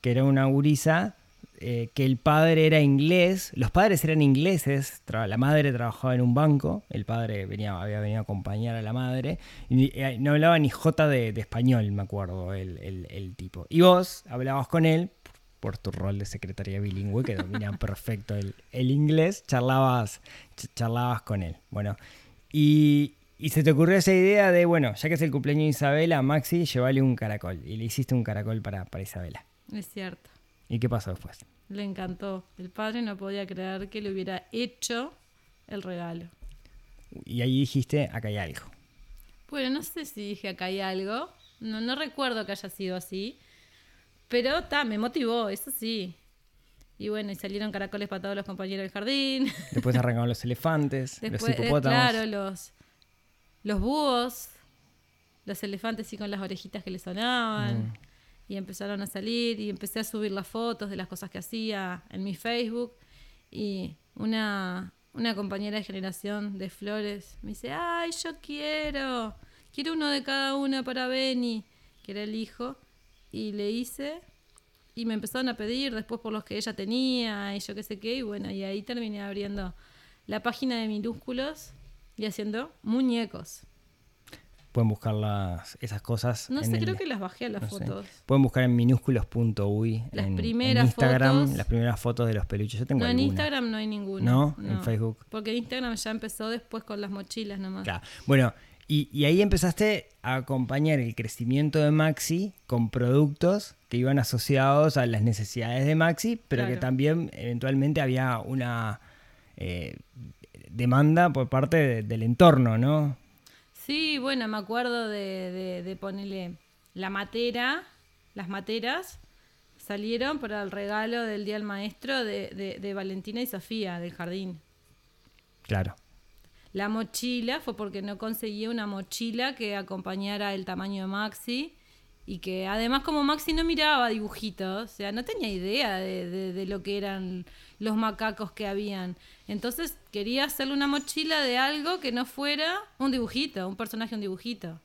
[SPEAKER 2] que era una gurisa eh, que el padre era inglés, los padres eran ingleses, la madre trabajaba en un banco, el padre venía, había venido a acompañar a la madre, y eh, no hablaba ni jota de, español, me acuerdo, el, tipo. Y vos hablabas con él, por tu rol de secretaria bilingüe, que domina *laughs* perfecto el, inglés, charlabas, charlabas con él. Bueno, y, se te ocurrió esa idea de, bueno, ya que es el cumpleaños de Isabela, Maxi, llévale un caracol. Y le hiciste un caracol para, para Isabela.
[SPEAKER 3] Es cierto.
[SPEAKER 2] ¿Y qué pasó después?
[SPEAKER 3] Le encantó. El padre no podía creer que le hubiera hecho el regalo.
[SPEAKER 2] Y ahí dijiste, acá hay algo.
[SPEAKER 3] Bueno, no sé si dije acá hay algo. No, no recuerdo que haya sido así. Pero ta, me motivó, eso sí. Y bueno, y salieron caracoles para todos los compañeros del jardín.
[SPEAKER 2] Después *laughs* arrancaron los elefantes, los eh, hipopótamos.
[SPEAKER 3] claro, los, los búhos, los elefantes y con las orejitas que le sonaban. Mm. Y empezaron a salir y empecé a subir las fotos de las cosas que hacía en mi Facebook. Y una, una compañera de generación de flores me dice, ay, yo quiero, quiero uno de cada una para Benny, que era el hijo, y le hice y me empezaron a pedir después por los que ella tenía y yo qué sé qué, y bueno, y ahí terminé abriendo la página de minúsculos y haciendo muñecos
[SPEAKER 2] pueden buscar las, esas cosas.
[SPEAKER 3] No sé, creo que las bajé a las fotos.
[SPEAKER 2] Pueden buscar en minúsculos.uy.
[SPEAKER 3] Las
[SPEAKER 2] en,
[SPEAKER 3] primeras
[SPEAKER 2] Instagram, las primeras fotos de los peluches. Yo tengo
[SPEAKER 3] no,
[SPEAKER 2] en
[SPEAKER 3] Instagram no hay ninguna.
[SPEAKER 2] ¿No? En Facebook.
[SPEAKER 3] Porque Instagram ya empezó después con las mochilas nomás.
[SPEAKER 2] Claro. Bueno, y, ahí empezaste a acompañar el crecimiento de Maxi con productos que iban asociados a las necesidades de Maxi, pero que también eventualmente había una eh, demanda por parte del entorno, ¿no?
[SPEAKER 3] Sí, bueno, me acuerdo de, ponerle la matera, las materas salieron para el regalo del Día del Maestro de, Valentina y Sofía del jardín.
[SPEAKER 2] Claro.
[SPEAKER 3] La mochila fue porque no conseguía una mochila que acompañara el tamaño de Maxi y que además como Maxi no miraba dibujitos, o sea, no tenía idea de, lo que eran los macacos que habían. Entonces quería hacerle una mochila de algo que no fuera un dibujito, un personaje, un dibujito.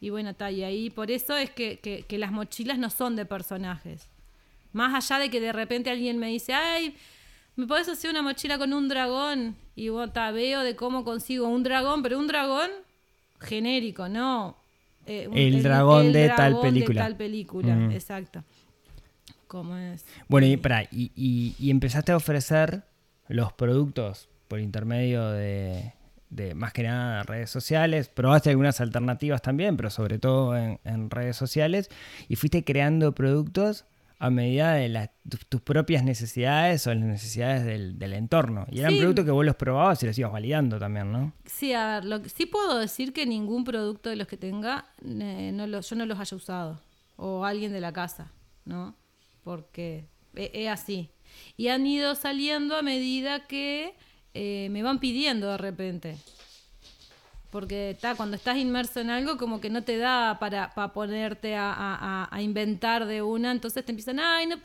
[SPEAKER 3] Y bueno, está, y ahí por eso es que, las mochilas no son de personajes. Más allá de que de repente alguien me dice, ay, ¿me podés hacer una mochila con un dragón? Y bueno, está, veo de cómo consigo un dragón, pero un dragón genérico, no
[SPEAKER 2] eh, el, dragón, de, tal película.
[SPEAKER 3] de tal película. exacto. ¿Cómo es?
[SPEAKER 2] Bueno, y, para, y, y, empezaste a ofrecer los productos por intermedio de, de, más que nada redes sociales, probaste algunas alternativas también, pero sobre todo en, en redes sociales, y fuiste creando productos a medida de tus propias necesidades o las necesidades del, entorno. Y eran productos que vos los probabas y los ibas validando también, ¿no?
[SPEAKER 3] Sí, a ver, lo, sí puedo decir que ningún producto de los que tenga, eh, no yo no los haya usado. O alguien de la casa, ¿no? Porque es, así. Y han ido saliendo a medida que eh, me van pidiendo de repente porque está cuando estás inmerso en algo como que no te da para, ponerte a, inventar de una, entonces te empiezan, ay, no,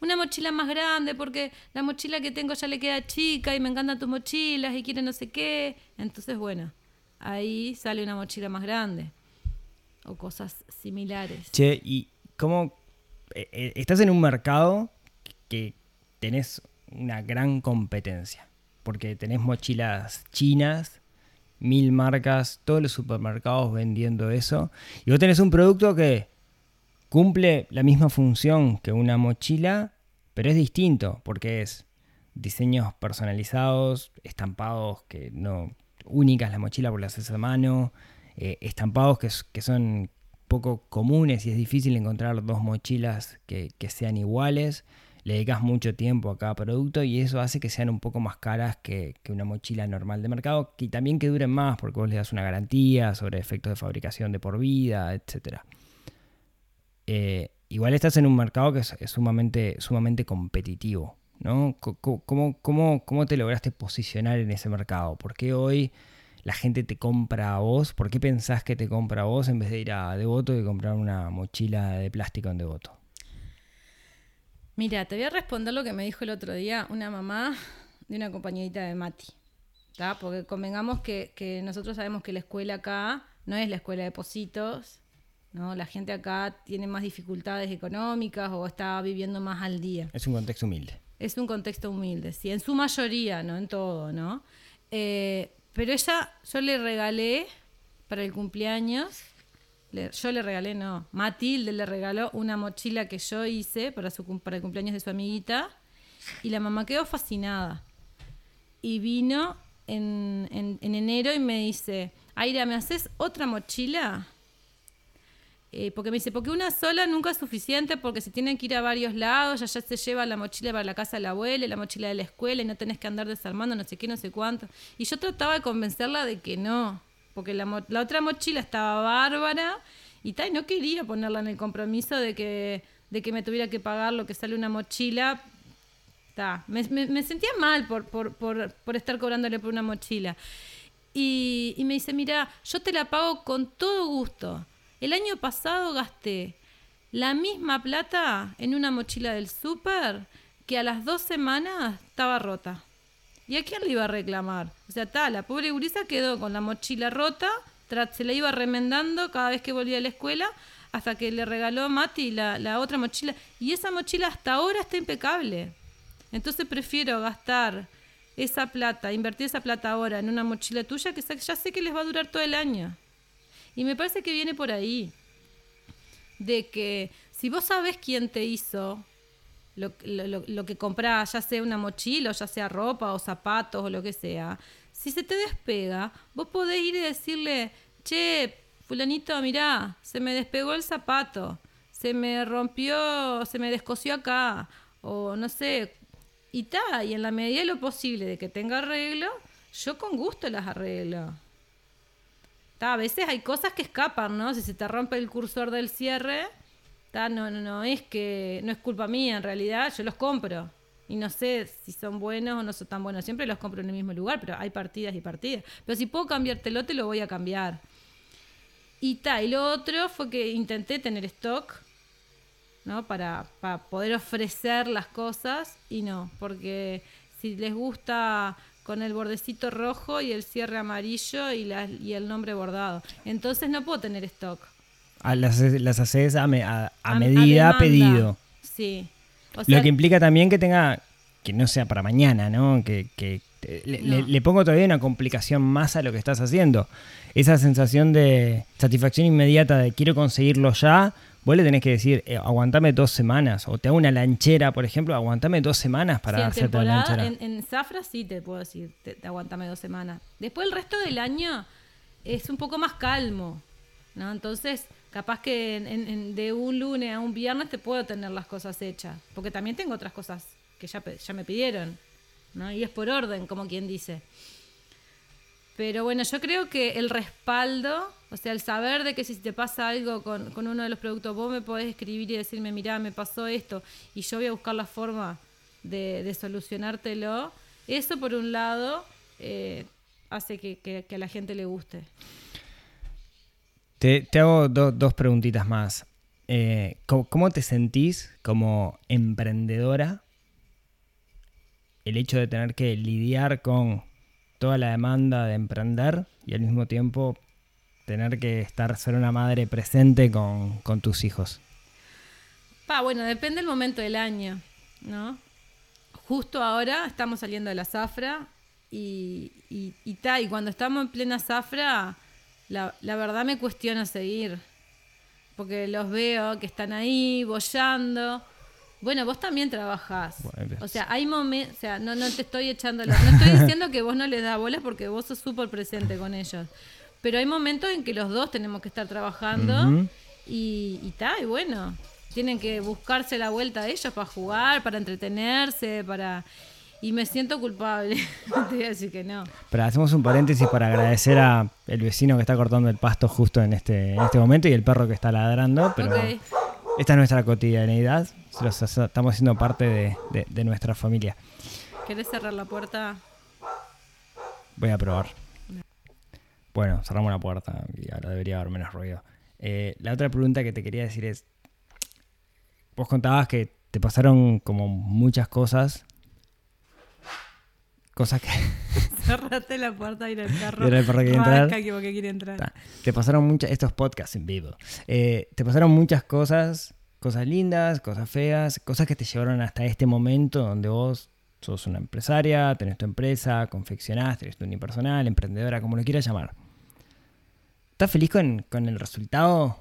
[SPEAKER 3] una mochila más grande porque la mochila que tengo ya le queda chica y me encantan tus mochilas y quiere no sé qué, entonces bueno, ahí sale una mochila más grande o cosas similares.
[SPEAKER 2] Che, ¿y cómo eh, eh, estás en un mercado que tenés una gran competencia? Porque tenés mochilas chinas, mil marcas, todos los supermercados vendiendo eso. Y vos tenés un producto que cumple la misma función que una mochila, pero es distinto, porque es diseños personalizados, estampados que no únicas la mochila por las haces a mano, eh, estampados que, son poco comunes y es difícil encontrar dos mochilas que sean iguales le dedicas mucho tiempo a cada producto y eso hace que sean un poco más caras que, una mochila normal de mercado y también que duren más porque vos le das una garantía sobre efectos de fabricación de por vida, etc. Eh, igual estás en un mercado que es, sumamente, sumamente competitivo. ¿no? ¿Cómo, cómo, te lograste posicionar en ese mercado? ¿Por qué hoy la gente te compra a vos? ¿Por qué pensás que te compra a vos en vez de ir a Devoto y comprar una mochila de plástico en Devoto?
[SPEAKER 3] Mira, te voy a responder lo que me dijo el otro día una mamá de una compañerita de Mati. ¿tá? Porque convengamos que, que nosotros sabemos que la escuela acá no es la escuela de Positos, ¿no? La gente acá tiene más dificultades económicas o está viviendo más al día.
[SPEAKER 2] Es un contexto humilde.
[SPEAKER 3] Es un contexto humilde, sí, en su mayoría, no en todo, ¿no? Eh, pero ella, yo le regalé para el cumpleaños, le- yo le regalé, no, Matilde le regaló una mochila que yo hice para, su, para el cumpleaños de su amiguita y la mamá quedó fascinada. Y vino en, en- en enero y me dice, Aira, ¿me haces otra mochila? Eh, porque me dice, porque una sola nunca es suficiente, porque si tienen que ir a varios lados, ya, ya se lleva la mochila para la casa de la abuela, y la mochila de la escuela, y no tenés que andar desarmando, no sé qué, no sé cuánto. Y yo trataba de convencerla de que no, porque la, otra mochila estaba bárbara, y tal, no quería ponerla en el compromiso de que, de que me tuviera que pagar lo que sale una mochila. Me, sentía mal por, por, por, por estar cobrándole por una mochila. Y, y me dice, mira, yo te la pago con todo gusto. El año pasado gasté la misma plata en una mochila del súper que a las dos semanas estaba rota. ¿Y a quién le iba a reclamar? O sea, ta, la pobre gurisa quedó con la mochila rota, se la iba remendando cada vez que volvía a la escuela, hasta que le regaló Mati la, la otra mochila. Y esa mochila hasta ahora está impecable. Entonces prefiero gastar esa plata, invertir esa plata ahora en una mochila tuya que ya sé que les va a durar todo el año. Y me parece que viene por ahí. De que si vos sabés quién te hizo lo, lo- lo- que comprás, ya sea una mochila, ya sea ropa o zapatos o lo que sea, si se te despega, vos podés ir y decirle, che, fulanito, mirá, se me despegó el zapato, se me rompió, se me descosió acá, o no sé, y ta, y en la medida de lo posible de que tenga arreglo, yo con gusto las arreglo. Ta, a veces hay cosas que escapan, ¿no? Si se te rompe el cursor del cierre, no, no, no es que no es culpa mía, en realidad yo los compro. Y no sé si son buenos o no son tan buenos. Siempre los compro en el mismo lugar, pero hay partidas y partidas. Pero si puedo cambiártelo, te lo voy a cambiar. Y ta, y lo otro fue que intenté tener stock, ¿no? Para, para poder ofrecer las cosas y no, porque si les gusta con el bordecito rojo y el cierre amarillo y, la- y el nombre bordado. Entonces no puedo tener stock.
[SPEAKER 2] Las, las haces a, me- a- a medida, a pedido.
[SPEAKER 3] Sí. O sea,
[SPEAKER 2] Lo que implica también que tenga, que no sea para mañana, ¿no? Que, que le,
[SPEAKER 3] No.
[SPEAKER 2] le- le pongo todavía una complicación más a lo que estás haciendo. Esa sensación de satisfacción inmediata de quiero conseguirlo ya, vos le tenés que decir, eh, aguantame dos semanas. O te hago una lanchera, por ejemplo, aguantame dos semanas para
[SPEAKER 3] sí,
[SPEAKER 2] hacerte la lanchera.
[SPEAKER 3] en, en Zafra sí te puedo decir, te, te aguantame dos semanas. Después el resto del año es un poco más calmo, ¿no? Entonces, capaz que en- de un lunes a un viernes te puedo tener las cosas hechas, porque también tengo otras cosas que ya, ya me pidieron, ¿no? Y es por orden, como quien dice. Pero bueno, yo creo que el respaldo, o sea, el saber de que si te pasa algo con, con uno de los productos, vos me podés escribir y decirme, mirá, me pasó esto, y yo voy a buscar la forma de, de solucionártelo, eso por un lado eh, hace que- que a la gente le guste.
[SPEAKER 2] Te, hago do- dos preguntitas más. Eh, ¿cómo, te sentís como emprendedora? El hecho de tener que lidiar con toda la demanda de emprender y al mismo tiempo tener que estar, ser una madre presente con, con tus hijos.
[SPEAKER 3] Pa, bueno, depende del momento del año, ¿no? Justo ahora estamos saliendo de la zafra y, y, y cuando estamos en plena zafra, la, la verdad me cuestiona seguir. Porque los veo que están ahí, bollando. Bueno, vos también trabajás.
[SPEAKER 2] Bueno,
[SPEAKER 3] o sea, hay momentos, o sea, no, no te estoy echando la... No estoy diciendo que vos no les das bolas porque vos sos súper presente con ellos. Pero hay momentos en que los dos tenemos que estar trabajando
[SPEAKER 2] Ujú.
[SPEAKER 3] y, y ta, y bueno, tienen que buscarse la vuelta a ellos para jugar, para entretenerse, para... Y me siento culpable, *laughs* te voy a decir que no.
[SPEAKER 2] Pero hacemos un paréntesis para agradecer a el vecino que está cortando el pasto justo en este, en este momento y el perro que está ladrando. Pero esta es nuestra cotidianeidad. Los estamos siendo parte de, de- de nuestra familia.
[SPEAKER 3] ¿Querés cerrar la puerta?
[SPEAKER 2] Voy a probar. Bueno, cerramos la puerta y ahora debería haber menos ruido. Eh, la otra pregunta que te quería decir es, vos contabas que te pasaron como muchas cosas, cosas que... *laughs*
[SPEAKER 3] Cerraste la puerta y el perro.
[SPEAKER 2] Era el perro que entrar.
[SPEAKER 3] que quiere entrar.
[SPEAKER 2] Ta. Te pasaron muchas, estos podcasts en vivo, eh, te pasaron muchas cosas, cosas lindas, cosas feas, cosas que te llevaron hasta este momento donde vos sos una empresaria, tenés tu empresa, confeccionás, tenés tu unipersonal, emprendedora, como lo quieras llamar. ¿Estás feliz con, con el resultado?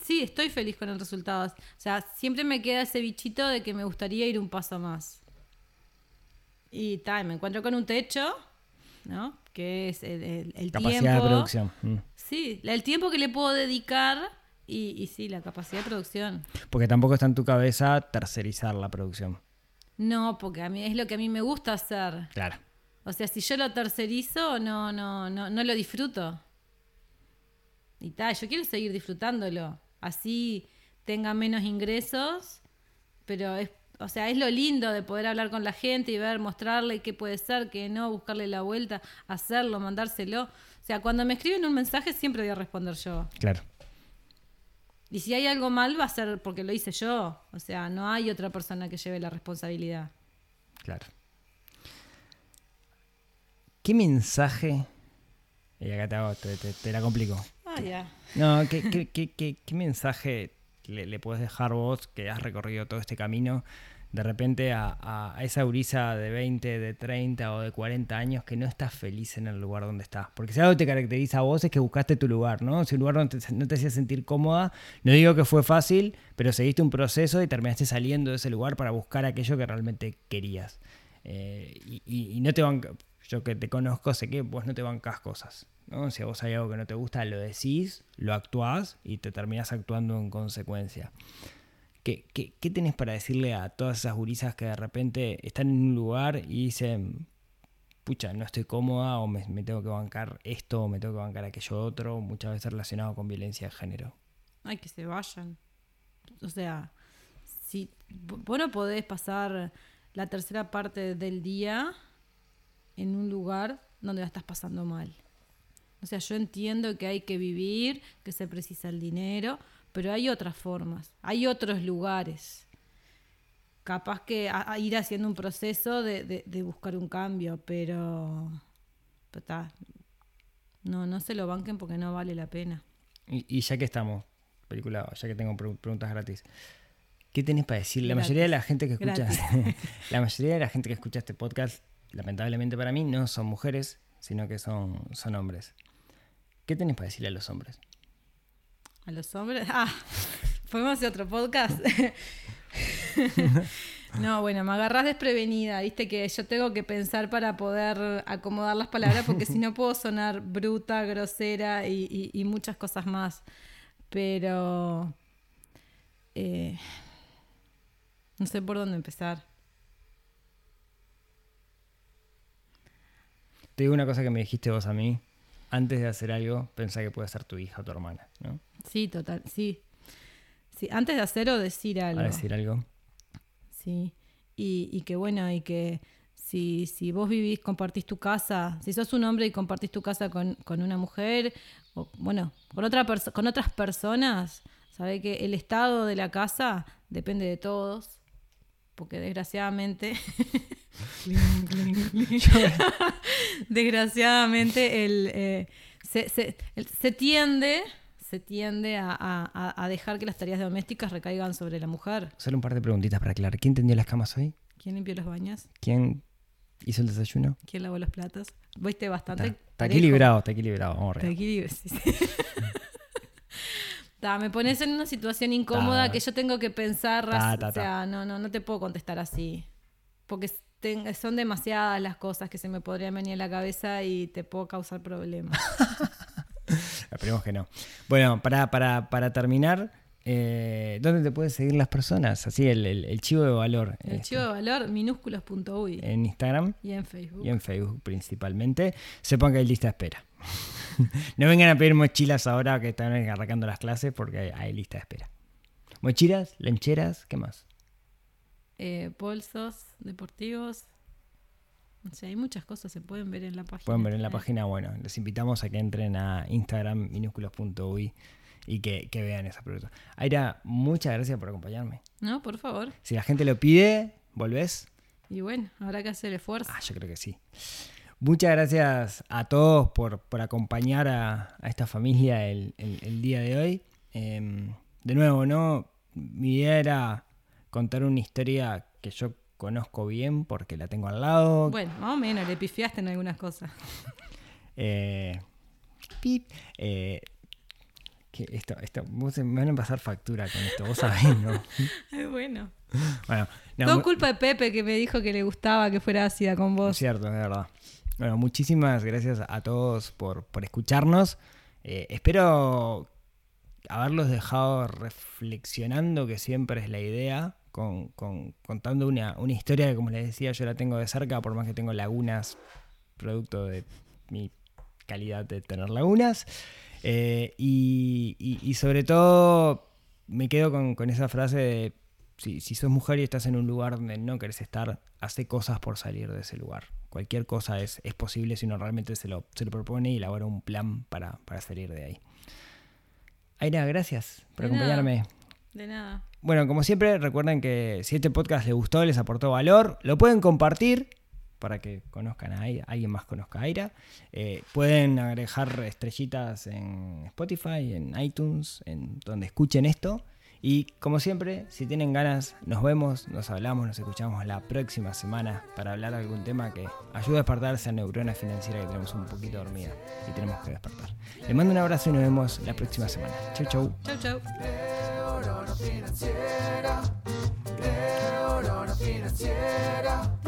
[SPEAKER 3] Sí, estoy feliz con el resultado. O sea, siempre me queda ese bichito de que me gustaría ir un paso más. Y tal, me encuentro con un techo, ¿no? Que es el, el- el
[SPEAKER 2] Capacidad
[SPEAKER 3] tiempo.
[SPEAKER 2] de producción. Mm.
[SPEAKER 3] Sí, el tiempo que le puedo dedicar y, y sí, la capacidad de producción.
[SPEAKER 2] Porque tampoco está en tu cabeza tercerizar la producción.
[SPEAKER 3] No, porque a mí es lo que a mí me gusta hacer.
[SPEAKER 2] Claro.
[SPEAKER 3] O sea, si yo lo tercerizo, no, no, no, no lo disfruto. Y tal, yo quiero seguir disfrutándolo. Así tenga menos ingresos, pero es, o sea, es lo lindo de poder hablar con la gente y ver, mostrarle qué puede ser, qué no, buscarle la vuelta, hacerlo, mandárselo. O sea, cuando me escriben un mensaje siempre voy a responder yo.
[SPEAKER 2] Claro.
[SPEAKER 3] Y si hay algo mal va a ser porque lo hice yo. O sea, no hay otra persona que lleve la responsabilidad.
[SPEAKER 2] Claro. ¿Qué mensaje? Y acá te, hago- te- te- te la complico.
[SPEAKER 3] Ah, ya.
[SPEAKER 2] No, ¿qué, qué, qué- qué- qué mensaje le, le puedes dejar vos que has recorrido todo este camino de repente a, esa gurisa de 20, de 30 o de 40 años que no estás feliz en el lugar donde estás? Porque si algo te caracteriza a vos es que buscaste tu lugar, ¿no? Si un lugar donde te- no te hacía sentir cómoda, no digo que fue fácil, pero seguiste un proceso y terminaste saliendo de ese lugar para buscar aquello que realmente querías. Eh, y no te van yo que te conozco sé que vos no te bancas cosas. Si a vos hay algo que no te gusta, lo decís, lo actuás y te terminás actuando en consecuencia. ¿Qué, qué, qué tenés para decirle a todas esas gurisas que de repente están en un lugar y dicen, pucha, no estoy cómoda o me, me tengo que bancar esto o me tengo que bancar aquello otro, muchas veces relacionado con violencia de género?
[SPEAKER 3] Ay, que se vayan. O sea, si vos no podés pasar la tercera parte del día en un lugar donde la estás pasando mal. O sea, yo entiendo que hay que vivir, que se precisa el dinero, pero hay otras formas, hay otros lugares. Capaz que a- a ir haciendo un proceso de, de- de buscar un cambio, pero, pero ta, no, no se lo banquen porque no vale la pena.
[SPEAKER 2] Y, y ya que estamos, película, ya que tengo pre- preguntas gratis, ¿qué tenés para decir? La
[SPEAKER 3] Gratis.
[SPEAKER 2] mayoría de la gente que escucha, *laughs* la mayoría de la gente que escucha este podcast, lamentablemente para mí, no son mujeres, sino que son, son hombres. ¿Qué tenés para decirle a los hombres?
[SPEAKER 3] A los hombres. Ah, *laughs* podemos hacer otro podcast. *laughs* no, bueno, me agarrás desprevenida. Viste que yo tengo que pensar para poder acomodar las palabras porque si no *laughs* puedo sonar bruta, grosera y, y- y muchas cosas más. Pero. eh, no sé por dónde empezar.
[SPEAKER 2] Te digo una cosa que me dijiste vos a mí. Antes de hacer algo, pensá que puede ser tu hija o tu hermana, ¿no?
[SPEAKER 3] Sí, total, sí. sí antes de hacer o decir algo.
[SPEAKER 2] Para decir algo.
[SPEAKER 3] Sí, y, y que bueno, y que si, si vos vivís, compartís tu casa, si sos un hombre y compartís tu casa con, con una mujer, o bueno, con, otra con otras personas, sabe que el estado de la casa depende de todos, porque desgraciadamente, *laughs* desgraciadamente el, eh, se, se- el- se tiende, se tiende a, a- a- dejar que las tareas domésticas recaigan sobre la mujer.
[SPEAKER 2] Solo un par de preguntitas para aclarar. ¿Quién tendió las camas hoy?
[SPEAKER 3] ¿Quién limpió los baños?
[SPEAKER 2] ¿Quién hizo el desayuno?
[SPEAKER 3] ¿Quién lavó los platos? Viste bastante.
[SPEAKER 2] Está, equilibrado, está equilibrado. Vamos
[SPEAKER 3] Está
[SPEAKER 2] arriba.
[SPEAKER 3] equilibrio, sí, sí. *laughs* Ta, me pones en una situación incómoda que yo tengo que pensar. O sea, no, no, no te puedo contestar así. Porque ten- son demasiadas las cosas que se me podrían venir a la cabeza y te puedo causar problemas. *laughs* *laughs*
[SPEAKER 2] Esperemos que no. Bueno, para, para, para terminar, eh, ¿dónde te pueden seguir las personas? Así, el, el- el chivo de valor.
[SPEAKER 3] El
[SPEAKER 2] este,
[SPEAKER 3] chivo de valor, minúsculos.uy.
[SPEAKER 2] En Instagram
[SPEAKER 3] y en Facebook.
[SPEAKER 2] y en Facebook principalmente. Sepan que hay lista de espera. *laughs* no vengan a pedir mochilas ahora que están arrancando las clases porque hay, hay lista de espera. Mochilas, lancheras, ¿qué más?
[SPEAKER 3] Eh, bolsos deportivos. O sea, hay muchas cosas, se pueden ver en la página.
[SPEAKER 2] Pueden ver en la
[SPEAKER 3] Eh,
[SPEAKER 2] página, bueno, les invitamos a que entren a Instagram minúsculos.uy y que, que vean esos productos. Aira, muchas gracias por acompañarme.
[SPEAKER 3] No, por favor.
[SPEAKER 2] Si la gente lo pide, ¿volvés?
[SPEAKER 3] Y bueno, habrá que hacer esfuerzo.
[SPEAKER 2] Ah, yo creo que sí. Muchas gracias a todos por, por acompañar a, a, esta familia el, el, el día de hoy. Eh, de nuevo, ¿no? Mi idea era contar una historia que yo conozco bien porque la tengo al lado.
[SPEAKER 3] Bueno, más o menos, le pifiaste en algunas cosas. *laughs*
[SPEAKER 2] eh, pip, eh, que esto, esto, vos me van a pasar factura con esto, vos sabés, ¿no? *laughs*
[SPEAKER 3] Ay, bueno.
[SPEAKER 2] Bueno, no,
[SPEAKER 3] Todo culpa de Pepe que me dijo que le gustaba que fuera ácida con
[SPEAKER 2] Es
[SPEAKER 3] vos.
[SPEAKER 2] cierto, es verdad. Bueno, muchísimas gracias a todos por, por escucharnos. Eh, espero haberlos dejado reflexionando, que siempre es la idea, con, con- contando una, una historia que, como les decía, yo la tengo de cerca, por más que tengo lagunas, producto de mi calidad de tener lagunas. Eh, y, sobre todo, me quedo con, con esa frase de si, si sos mujer y estás en un lugar donde no querés estar, hace cosas por salir de ese lugar. Cualquier cosa es, es posible si uno realmente se lo, se lo propone y elabora un plan para, para salir de ahí. Aira, gracias por
[SPEAKER 3] De nada.
[SPEAKER 2] acompañarme.
[SPEAKER 3] De nada.
[SPEAKER 2] Bueno, como siempre, recuerden que si este podcast les gustó, les aportó valor, lo pueden compartir para que conozcan a Aira, alguien más conozca a Aira. Eh, pueden agregar estrellitas en Spotify, en iTunes, en donde escuchen esto. Y como siempre, si tienen ganas, nos vemos, nos hablamos, nos escuchamos la próxima semana para hablar de algún tema que ayude a despertar esa neurona financiera que tenemos un poquito dormida y tenemos que despertar. Les mando un abrazo y nos vemos la próxima semana. Chau, chau.
[SPEAKER 3] Chau, chau.
[SPEAKER 1] Neurona financiera, neurona financiera,